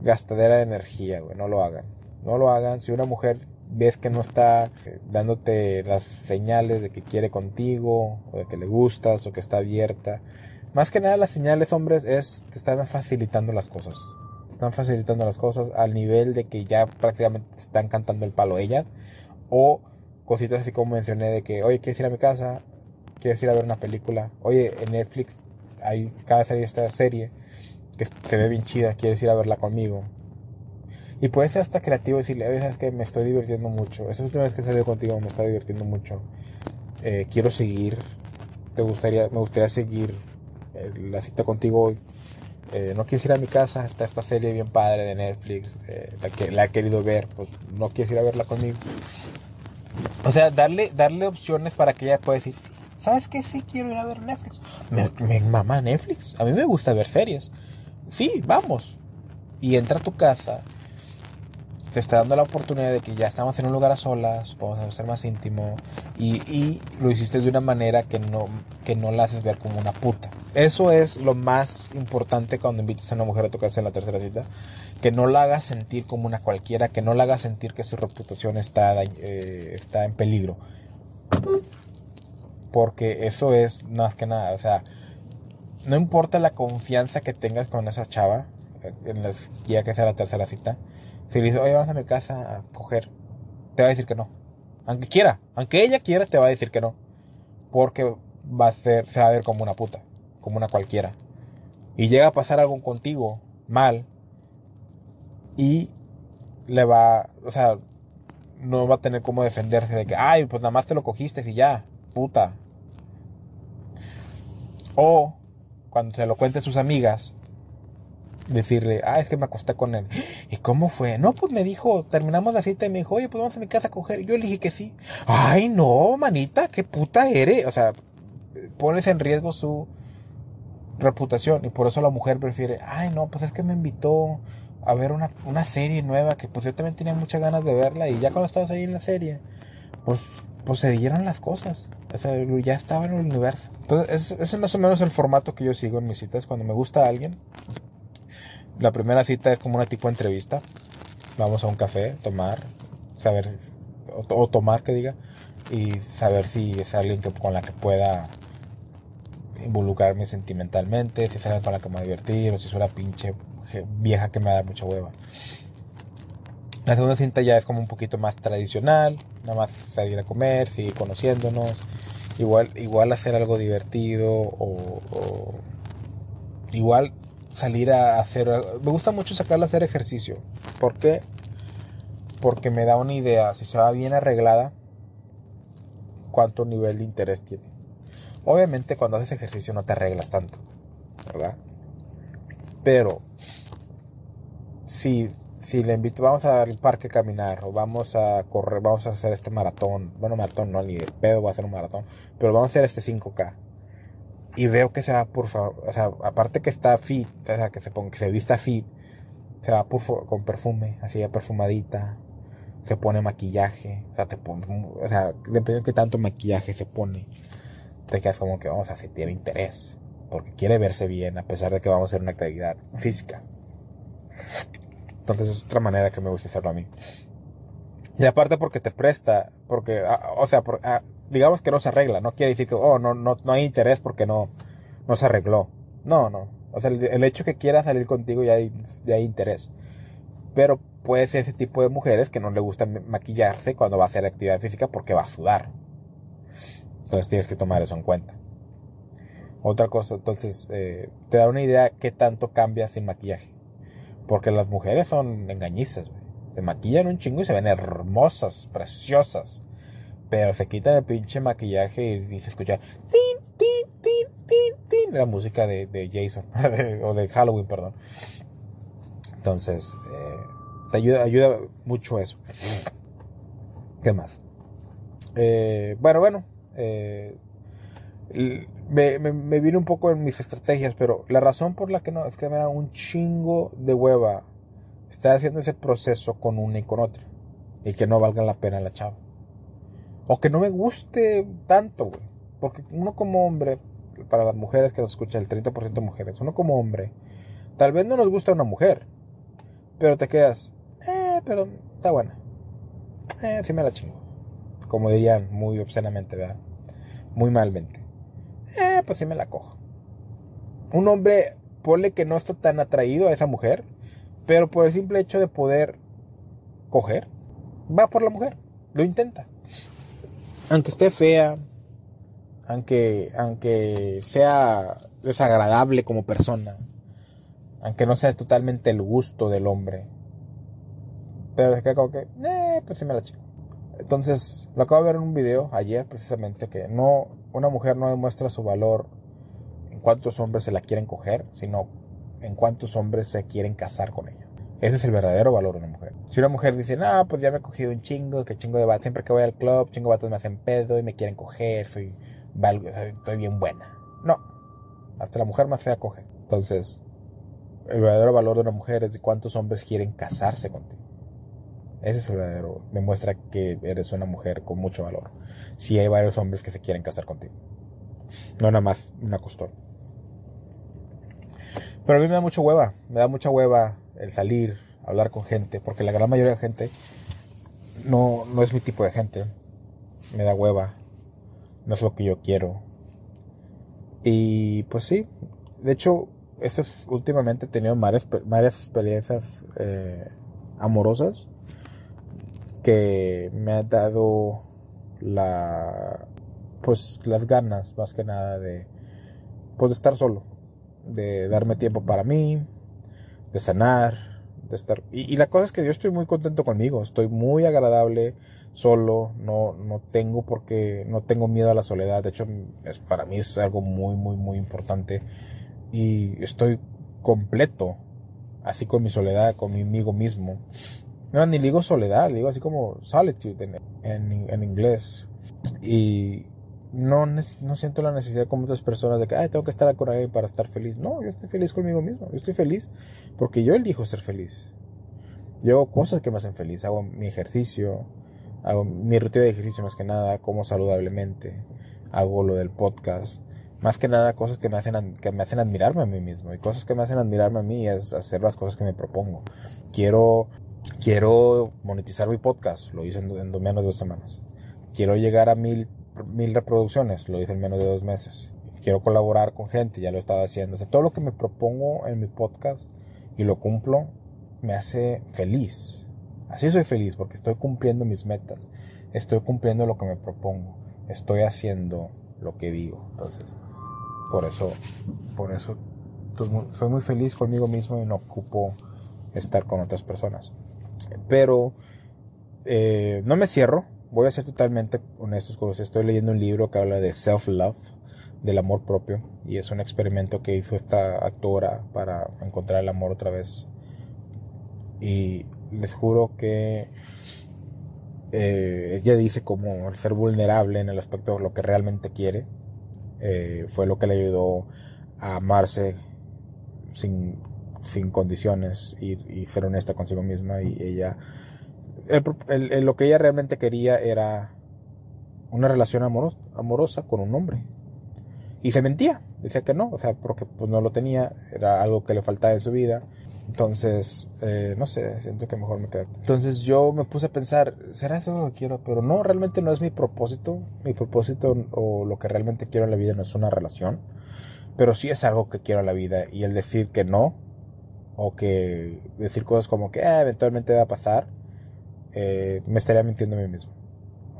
gastadera de energía, güey. No lo hagan. No lo hagan. Si una mujer ves que no está eh, dándote las señales de que quiere contigo, o de que le gustas, o que está abierta. Más que nada las señales, hombres, es te están facilitando las cosas. Te están facilitando las cosas al nivel de que ya prácticamente te están cantando el palo ella. O cositas así como mencioné de que, oye, ¿quieres ir a mi casa? ¿Quieres ir a ver una película? Oye, en Netflix hay cada serie esta serie que se ve bien chida, ¿quieres ir a verla conmigo? Y puede ser hasta creativo decirle, a veces que me estoy divirtiendo mucho. Esa última vez que salí contigo me está divirtiendo mucho. Eh, quiero seguir. Te gustaría, me gustaría seguir eh, la cita contigo hoy. Eh, no quieres ir a mi casa, está esta serie bien padre de Netflix, la que la he querido ver, pues no quieres ir a verla conmigo. O sea, darle, darle opciones para que ella pueda decir, ¿sabes qué? Sí quiero ir a ver Netflix. Me, mama Netflix. A mí me gusta ver series. Sí, vamos. Y entra a tu casa te está dando la oportunidad de que ya estamos en un lugar a solas, podemos ser más íntimo y, lo hiciste de una manera que no, que no la haces ver como una puta. Eso es lo más importante cuando invites a una mujer a tu casa en la tercera cita, que no la hagas sentir como una cualquiera, que no la hagas sentir que su reputación está, eh, está en peligro. Porque eso es más que nada, o sea, no importa la confianza que tengas con esa chava, eh, en las, ya que sea la tercera cita, si le dices, oye, vamos a mi casa a coger, te va a decir que no. Aunque quiera, aunque ella quiera, te va a decir que no. Porque va a ser, se va a ver como una puta, como una cualquiera. Y llega a pasar algo contigo mal y le va, o sea, no va a tener cómo defenderse de que, ay, pues nada más te lo cogiste y ya, puta. O cuando se lo cuente a sus amigas, decirle, ah, es que me acosté con él. [gasps] ¿Y cómo fue? No, pues me dijo, terminamos la cita y me dijo, oye, pues vamos a mi casa a coger. Yo le dije que sí. Ay, no, manita, qué puta eres. O sea, pones en riesgo su reputación y por eso la mujer prefiere, ay, no, pues es que me invitó a ver una, una serie nueva que pues yo también tenía muchas ganas de verla y ya cuando estabas ahí en la serie, pues, pues se dieron las cosas. O sea, ya estaba en el universo. Entonces, ese es más o menos el formato que yo sigo en mis citas. Cuando me gusta alguien, la primera cita es como una tipo de entrevista. Vamos a un café, tomar, saber, o, tomar que diga, y saber si es alguien que, con la que pueda involucrarme sentimentalmente, si es alguien con la que me va a divertir, o si es una pinche vieja que me da mucha hueva. La segunda cinta ya es como un poquito más tradicional, nada más salir a comer, seguir conociéndonos, igual, igual hacer algo divertido o, o igual salir a hacer... Me gusta mucho sacarla a hacer ejercicio. ¿Por qué? Porque me da una idea, si se va bien arreglada, cuánto nivel de interés tiene. Obviamente cuando haces ejercicio no te arreglas tanto, ¿verdad? Pero si, si le invito, vamos al parque a caminar, o vamos a correr, vamos a hacer este maratón, bueno, maratón no, ni de pedo va a hacer un maratón, pero vamos a hacer este 5K y veo que se va por favor, o sea, aparte que está fit, o sea, que se ponga, que se vista fit, se va por, con perfume, así ya perfumadita, se pone maquillaje, o sea, te o sea, dependiendo de qué tanto maquillaje se pone, te quedas como que vamos a sentir interés, porque quiere verse bien, a pesar de que vamos a hacer una actividad física. Entonces es otra manera que me gusta hacerlo a mí. Y aparte porque te presta, porque, ah, o sea, ah, digamos que no se arregla, no quiere decir que, oh, no, no, hay interés porque no, no se arregló. No, no. O sea, el, hecho que quiera salir contigo ya hay, ya hay interés. Pero puede ser ese tipo de mujeres que no le gusta maquillarse cuando va a hacer actividad física porque va a sudar. Entonces tienes que tomar eso en cuenta. Otra cosa, entonces, eh, te da una idea qué tanto cambia sin maquillaje. Porque las mujeres son engañizas, Se maquillan un chingo y se ven hermosas, preciosas. Pero se quitan el pinche maquillaje y, se escucha tin, tin, tin, tin, tin, la música de, de Jason, [laughs] o de Halloween, perdón. Entonces, eh, te ayuda, ayuda mucho eso. ¿Qué más? Eh, bueno, bueno, eh, me, me, me vine un poco en mis estrategias, pero la razón por la que no es que me da un chingo de hueva estar haciendo ese proceso con una y con otra y que no valga la pena la chava. O que no me guste tanto, güey. Porque uno como hombre, para las mujeres que nos escuchan, el 30% de mujeres, uno como hombre, tal vez no nos gusta una mujer, pero te quedas, eh, pero está buena. Eh, sí me la chingo. Como dirían muy obscenamente, ¿verdad? Muy malmente. Eh, pues sí me la cojo. Un hombre, pone que no está tan atraído a esa mujer, pero por el simple hecho de poder coger, va por la mujer, lo intenta. Aunque esté fea, aunque, aunque sea desagradable como persona, aunque no sea totalmente el gusto del hombre, pero es que como que, eh, pues sí me la chico. Entonces, lo acabo de ver en un video ayer precisamente que no, una mujer no demuestra su valor en cuántos hombres se la quieren coger, sino en cuántos hombres se quieren casar con ella. Ese es el verdadero valor de una mujer. Si una mujer dice, no, pues ya me he cogido un chingo, que chingo de vatos, siempre que voy al club, chingo de vatos me hacen pedo y me quieren coger, soy, valgo, estoy bien buena. No, hasta la mujer más fea coge. Entonces, el verdadero valor de una mujer es de cuántos hombres quieren casarse contigo. Ese es el verdadero, demuestra que eres una mujer con mucho valor. Si hay varios hombres que se quieren casar contigo. No nada más una costura. Pero a mí me da mucha hueva, me da mucha hueva el salir, hablar con gente, porque la gran mayoría de gente no, no es mi tipo de gente. Me da hueva, no es lo que yo quiero. Y pues sí, de hecho, últimamente he tenido varias, varias experiencias eh, amorosas que me ha dado la pues las ganas más que nada de pues de estar solo de darme tiempo para mí de sanar, de estar... Y, la cosa es que yo estoy muy contento conmigo, estoy muy agradable, solo, no, no tengo porque, no tengo miedo a la soledad, de hecho, es, para mí es algo muy, muy, muy importante y estoy completo, así con mi soledad, conmigo mismo. No, ni digo soledad, digo así como solitude en, en, en inglés. Y no, no siento la necesidad como otras personas de que, ay, tengo que estar con alguien para estar feliz. No, yo estoy feliz conmigo mismo. Yo estoy feliz porque yo elijo ser feliz. Yo hago cosas que me hacen feliz. Hago mi ejercicio, hago mi rutina de ejercicio más que nada, como saludablemente, hago lo del podcast. Más que nada cosas que me hacen, que me hacen admirarme a mí mismo. Y cosas que me hacen admirarme a mí es hacer las cosas que me propongo. Quiero, quiero monetizar mi podcast. Lo hice en, en menos de dos semanas. Quiero llegar a mil mil reproducciones, lo hice en menos de dos meses. Quiero colaborar con gente, ya lo estaba haciendo. O sea, todo lo que me propongo en mi podcast y lo cumplo, me hace feliz. Así soy feliz porque estoy cumpliendo mis metas, estoy cumpliendo lo que me propongo, estoy haciendo lo que digo. Entonces, por eso, por eso soy muy feliz conmigo mismo y no ocupo estar con otras personas. Pero eh, no me cierro, voy a ser totalmente honestos con ustedes. Estoy leyendo un libro que habla de self-love, del amor propio, y es un experimento que hizo esta actora para encontrar el amor otra vez. Y les juro que eh, ella dice como el ser vulnerable en el aspecto de lo que realmente quiere eh, fue lo que le ayudó a amarse sin, sin condiciones y, y ser honesta consigo misma y ella lo que ella realmente quería era una relación amorosa con un hombre. Y se mentía, decía que no, o sea, porque pues no lo tenía, era algo que le faltaba en su vida. Entonces, eh, no sé, siento que mejor me quedo. Entonces yo me puse a pensar, ¿será eso lo que quiero? Pero no, realmente no es mi propósito. Mi propósito o lo que realmente quiero en la vida no es una relación. Pero sí es algo que quiero en la vida. Y el decir que no, o que decir cosas como que ah, eventualmente va a pasar, eh, me estaría mintiendo a mí mismo.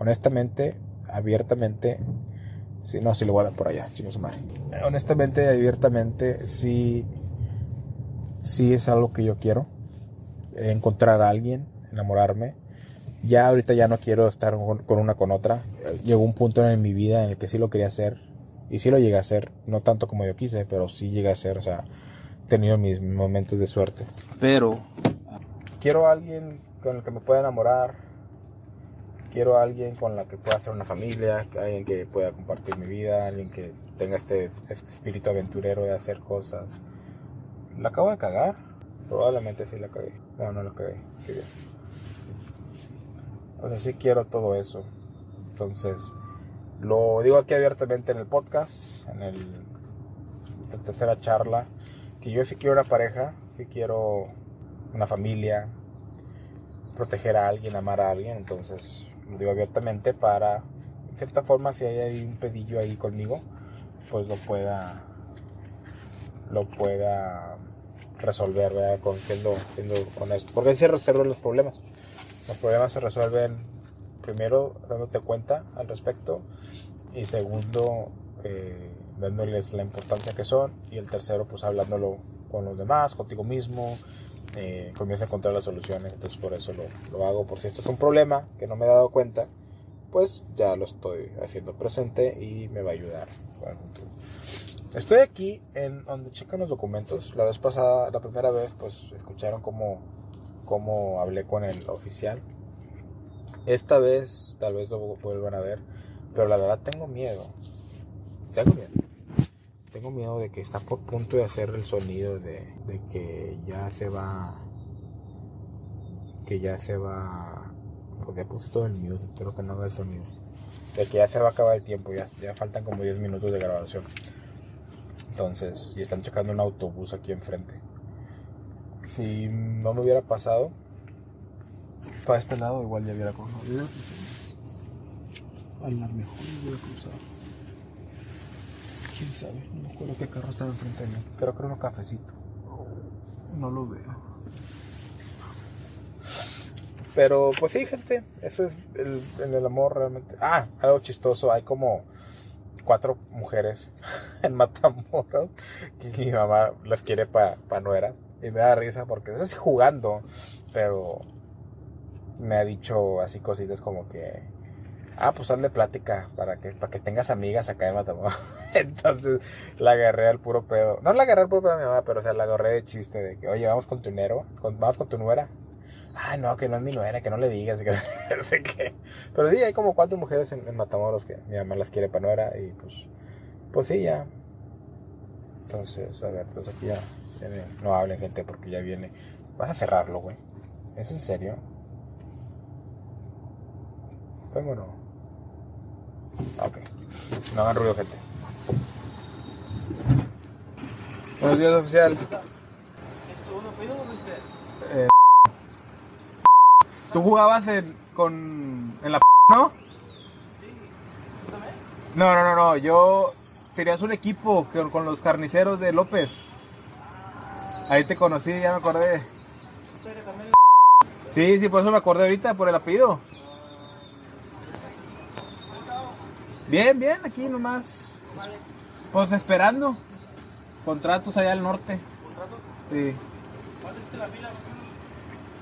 Honestamente, abiertamente, si no, si lo voy a dar por allá, chicos madre. Honestamente, abiertamente, sí, sí es algo que yo quiero. Encontrar a alguien, enamorarme. Ya ahorita ya no quiero estar con una con otra. Llegó un punto en mi vida en el que sí lo quería hacer. Y sí lo llegué a hacer. No tanto como yo quise, pero sí llegué a hacer. O sea, tenido mis momentos de suerte. Pero quiero a alguien con el que me pueda enamorar. Quiero a alguien con la que pueda hacer una familia, alguien que pueda compartir mi vida, alguien que tenga este, este espíritu aventurero de hacer cosas. ¿La acabo de cagar? Probablemente sí la cagué. No, no la cagué. Qué bien. O sea, sí quiero todo eso. Entonces, lo digo aquí abiertamente en el podcast, en el tercera charla, que yo sí quiero una pareja, que quiero una familia, proteger a alguien, amar a alguien, entonces lo digo abiertamente para, en cierta forma, si hay un pedillo ahí conmigo, pues lo pueda, lo pueda resolver, ¿verdad? Con, siendo, honesto. Porque ahí se resuelven los problemas. Los problemas se resuelven primero dándote cuenta al respecto y segundo eh, dándoles la importancia que son y el tercero pues hablándolo con los demás, contigo mismo, eh, comienza a encontrar las soluciones, entonces por eso lo, lo, hago, por si esto es un problema que no me he dado cuenta, pues ya lo estoy haciendo presente y me va a ayudar. estoy aquí en donde checan los documentos, la vez pasada, la primera vez, pues escucharon cómo, cómo hablé con el oficial, esta vez tal vez lo vuelvan a ver, pero la verdad tengo miedo, tengo miedo tengo miedo de que está por punto de hacer el sonido de, que ya se va. Que ya se va. Pues ya puse todo en mute, espero que no haga el sonido. De que ya se va a acabar el tiempo, ya, ya faltan como 10 minutos de grabación. Entonces, y están checando un autobús aquí enfrente. Si no me hubiera pasado, para este lado igual ya hubiera cruzado. Lo mejor hubiera cruzado quién sabe, no me acuerdo qué carro estaba enfrente de mí. Creo que era un cafecito. No lo veo. Pero pues sí, gente, eso es el, en el amor realmente. Ah, algo chistoso, hay como cuatro mujeres [laughs] en Matamoros que mi mamá las quiere para pa nueras. Y me da risa porque es jugando, pero me ha dicho así cositas como que ah, pues de plática para que, para que tengas amigas acá en Matamoros. [laughs] Entonces la agarré al puro pedo. No la agarré al puro pedo de mi mamá, pero o sea, la agarré de chiste de que, oye, vamos con tu nero, vamos con tu nuera. Ah, no, que no es mi nuera, que no le digas, [laughs] no sé qué. Pero sí, hay como cuatro mujeres en, Matamoros que mi mamá las quiere para nuera y pues, pues sí, ya. Entonces, a ver, entonces aquí ya, no hablen gente porque ya viene. Vas a cerrarlo, güey. ¿Es en serio? ¿Tengo no? Ok. No hagan ruido, gente. Buenos días, oficial. Eh, ¿Tú jugabas en, con, en la p no? No, no, no, no. Yo tenías un equipo con los carniceros de López. Ahí te conocí, ya me acordé. Sí, sí, por eso me acordé ahorita, por el apellido. Bien, bien, aquí nomás. Pues esperando. Contratos allá al norte. ¿Contratos? Sí. ¿Cuándo hiciste la fila?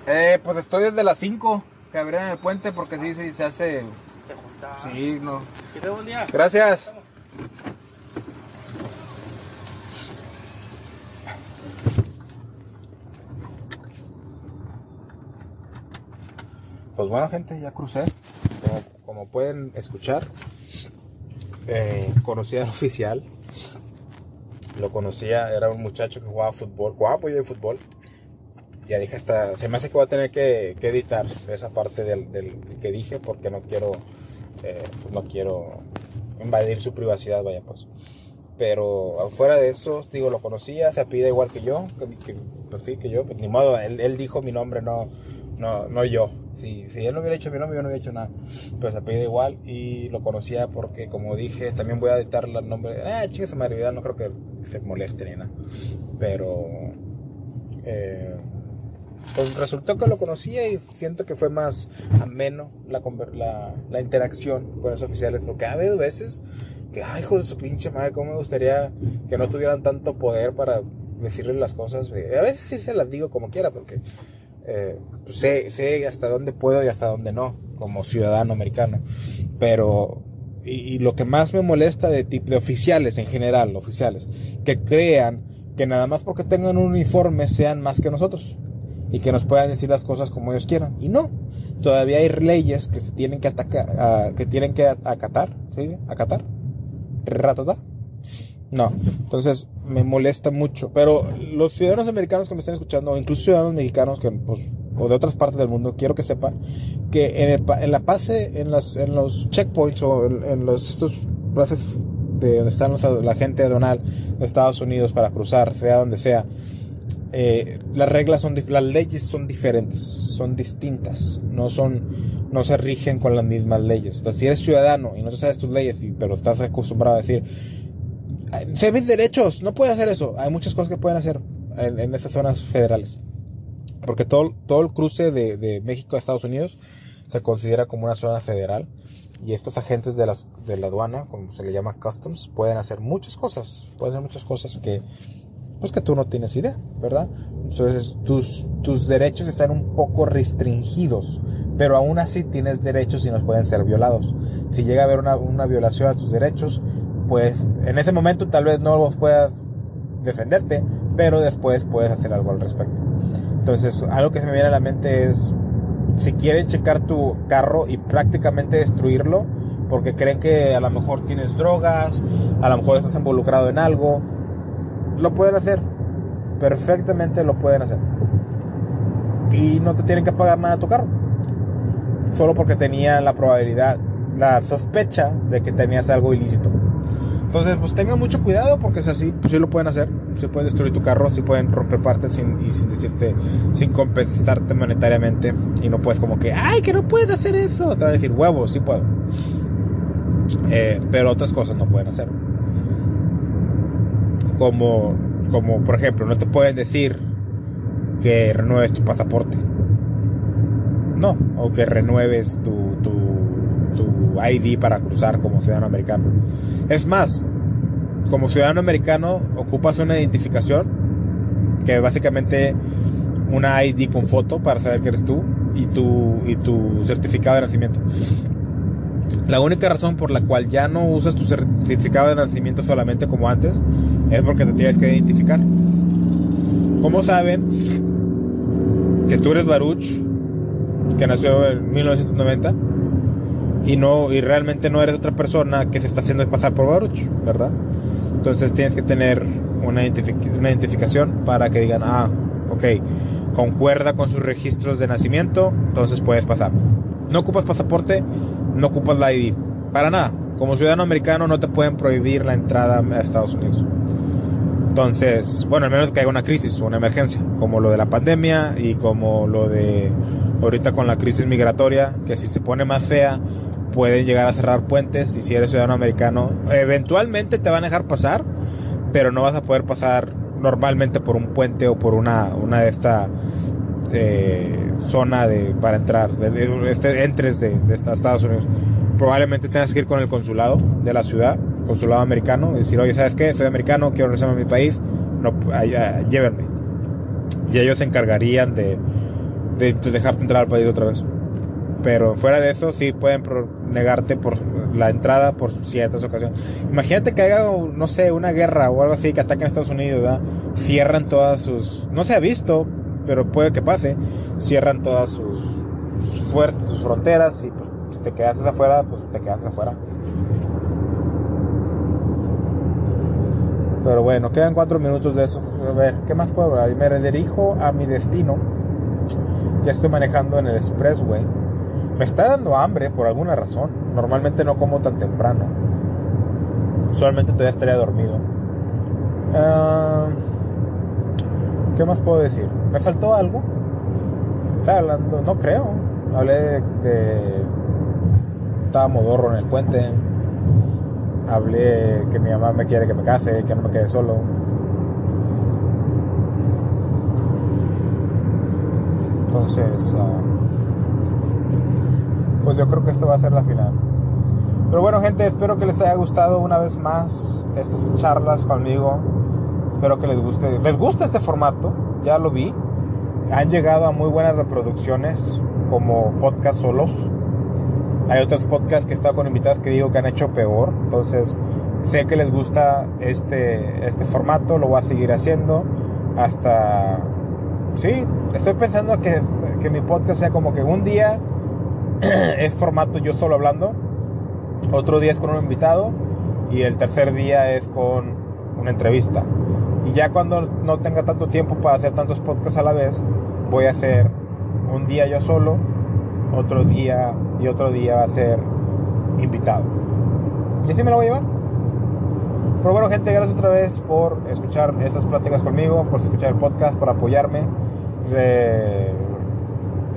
Eh, pues estoy desde las 5 que abrieron el puente porque sí, sí se hace. Se juntaba. Sí, no. Que te buen día. Gracias. Pues bueno, gente, ya crucé. Como, como pueden escuchar, eh, conocía al oficial. Lo conocía, era un muchacho que jugaba fútbol, jugaba pollo de fútbol. Ya dije hasta, se me hace que voy a tener que, editar esa parte del, que dije porque no quiero, eh, no quiero invadir su privacidad, vaya pues. Pero fuera de eso, digo, lo conocía, se pide igual que yo, que, pues sí, que yo, pues ni modo, él, él dijo mi nombre, no, no, no yo. Si, si él no hubiera hecho mi nombre, yo no hubiera hecho nada. Pero se pide igual y lo conocía porque, como dije, también voy a editar el nombre. Eh, chingue su madre, no creo que se moleste ni nada. Pero. Eh, pues resultó que lo conocía y siento que fue más ameno la, la, la interacción con los oficiales. Porque ha habido veces que, ay, hijo de su pinche madre, cómo me gustaría que no tuvieran tanto poder para decirles las cosas. A veces sí se las digo como quiera, porque eh, sé, sé hasta dónde puedo y hasta dónde no, como ciudadano americano. Pero, y, lo que más me molesta de, de oficiales en general, oficiales, que crean que nada más porque tengan un uniforme sean más que nosotros y que nos puedan decir las cosas como ellos quieran. Y no, todavía hay leyes que se tienen que atacar, que tienen que acatar, ¿se dice? ¿Acatar? ¿Ratata? No, entonces me molesta mucho. Pero los ciudadanos americanos que me están escuchando, o incluso ciudadanos mexicanos que pues o de otras partes del mundo, quiero que sepan que en, la pase, en, los checkpoints o en, los estos pases de donde están la gente aduanal de Estados Unidos para cruzar, sea donde sea, eh, las reglas son, las leyes son diferentes, son distintas, no son, no se rigen con las mismas leyes. Entonces, si eres ciudadano y no te sabes tus leyes, pero estás acostumbrado a decir, se mis derechos, no puedes hacer eso. Hay muchas cosas que pueden hacer en, en estas zonas federales. Porque todo, todo el cruce de, de México a Estados Unidos se considera como una zona federal y estos agentes de, las, de la aduana, como se le llama customs, pueden hacer muchas cosas, pueden hacer muchas cosas que, pues que tú no tienes idea, ¿verdad? Entonces tus, tus derechos están un poco restringidos, pero aún así tienes derechos y no pueden ser violados. Si llega a haber una, una violación a tus derechos, pues en ese momento tal vez no los puedas defenderte, pero después puedes hacer algo al respecto. Entonces, algo que se me viene a la mente es si quieren checar tu carro y prácticamente destruirlo porque creen que a lo mejor tienes drogas, a lo mejor estás involucrado en algo, lo pueden hacer. Perfectamente lo pueden hacer. Y no te tienen que pagar nada a tu carro. Solo porque tenían la probabilidad, la sospecha de que tenías algo ilícito. Entonces, pues tengan mucho cuidado porque es así, pues sí lo pueden hacer. Se puede destruir tu carro, sí pueden romper partes sin, sin decirte, sin compensarte monetariamente. Y no puedes como que, ay, que no puedes hacer eso. Te van a decir, huevos, sí puedo. Eh, pero otras cosas no pueden hacer. Como, como, por ejemplo, no te pueden decir que renueves tu pasaporte. No, o que renueves tu ID para cruzar como ciudadano americano. Es más, como ciudadano americano ocupas una identificación que básicamente una ID con foto para saber que eres tú y tu, y tu certificado de nacimiento. La única razón por la cual ya no usas tu certificado de nacimiento solamente como antes es porque te tienes que identificar. ¿Cómo saben que tú eres Baruch, que nació en 1990? Y no y realmente no eres otra persona que se está haciendo pasar por Baruch, ¿verdad? Entonces tienes que tener una, una identificación para que digan, ah, ok, concuerda con sus registros de nacimiento, entonces puedes pasar. No ocupas pasaporte, no ocupas la ID, para nada. Como ciudadano americano no te pueden prohibir la entrada a Estados Unidos. Entonces, bueno, al menos que haya una crisis o una emergencia, como lo de la pandemia y como lo de ahorita con la crisis migratoria, que si se pone más fea, pueden llegar a cerrar puentes y si eres ciudadano americano, eventualmente te van a dejar pasar, pero no vas a poder pasar normalmente por un puente o por una, una de esta eh, zona de, para entrar, de, este, entres de, de, Estados Unidos. Probablemente tengas que ir con el consulado de la ciudad, consulado americano, y decir, oye, ¿sabes qué? Soy americano, quiero regresar a mi país, no, allá, llévenme. Y ellos se encargarían de, de dejarte entrar al país otra vez. Pero fuera de eso, sí pueden negarte por la entrada por ciertas ocasiones. Imagínate que haya, no sé, una guerra o algo así que ataquen a Estados Unidos. Cierran todas sus... No se ha visto, pero puede que pase. Cierran todas sus, fuertes, sus fronteras y pues si te quedas afuera, pues te quedas afuera. Pero bueno, quedan cuatro minutos de eso. A ver, ¿qué más puedo hablar? Me dirijo a mi destino. Ya estoy manejando en el expressway me está dando hambre por alguna razón. Normalmente no como tan temprano. Usualmente todavía estaría dormido. Uh, ¿Qué más puedo decir? ¿Me faltó algo? Estaba hablando, no creo. Hablé de que estaba modorro en el puente. Hablé que mi mamá me quiere que me case, que no me quede solo. Entonces, uh, pues yo creo que esto va a ser la final. Pero bueno, gente, espero que les haya gustado una vez más estas charlas conmigo. Espero que les guste. ¿Les gusta este formato? Ya lo vi. Han llegado a muy buenas reproducciones como podcast solos. Hay otros podcasts que he estado con invitados que digo que han hecho peor. Entonces, sé que les gusta este, este formato. Lo voy a seguir haciendo hasta... Sí, estoy pensando que, que mi podcast sea como que un día [clears throat] es formato yo solo hablando, otro día es con un invitado y el tercer día es con una entrevista. Y ya cuando no tenga tanto tiempo para hacer tantos podcasts a la vez, voy a hacer un día yo solo, otro día y otro día va a ser invitado. Y así me lo voy a llevar. Pero bueno, gente, gracias otra vez por escuchar estas pláticas conmigo, por escuchar el podcast, por apoyarme.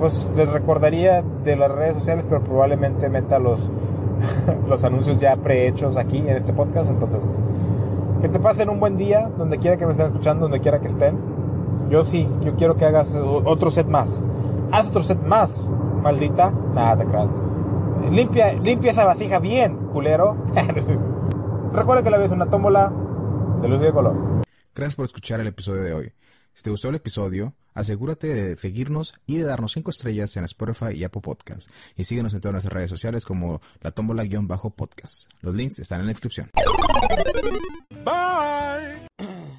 Pues les recordaría de las redes sociales, pero probablemente meta los, [laughs] los anuncios ya prehechos aquí en este podcast. Entonces, que te pasen un buen día, donde quiera que me estén escuchando, donde quiera que estén. Yo sí, yo quiero que hagas otro set más. Haz otro set más, maldita. Nada, te creas. Limpia, limpia esa vasija bien, culero. [laughs] Recuerda que la vida es una tómbola de luz y de color. Gracias por escuchar el episodio de hoy. Si te gustó el episodio, asegúrate de seguirnos y de darnos 5 estrellas en Spotify y Apple Podcast. Y síguenos en todas nuestras redes sociales como la tómbola-podcast. Los links están en la descripción. Bye. [clears throat]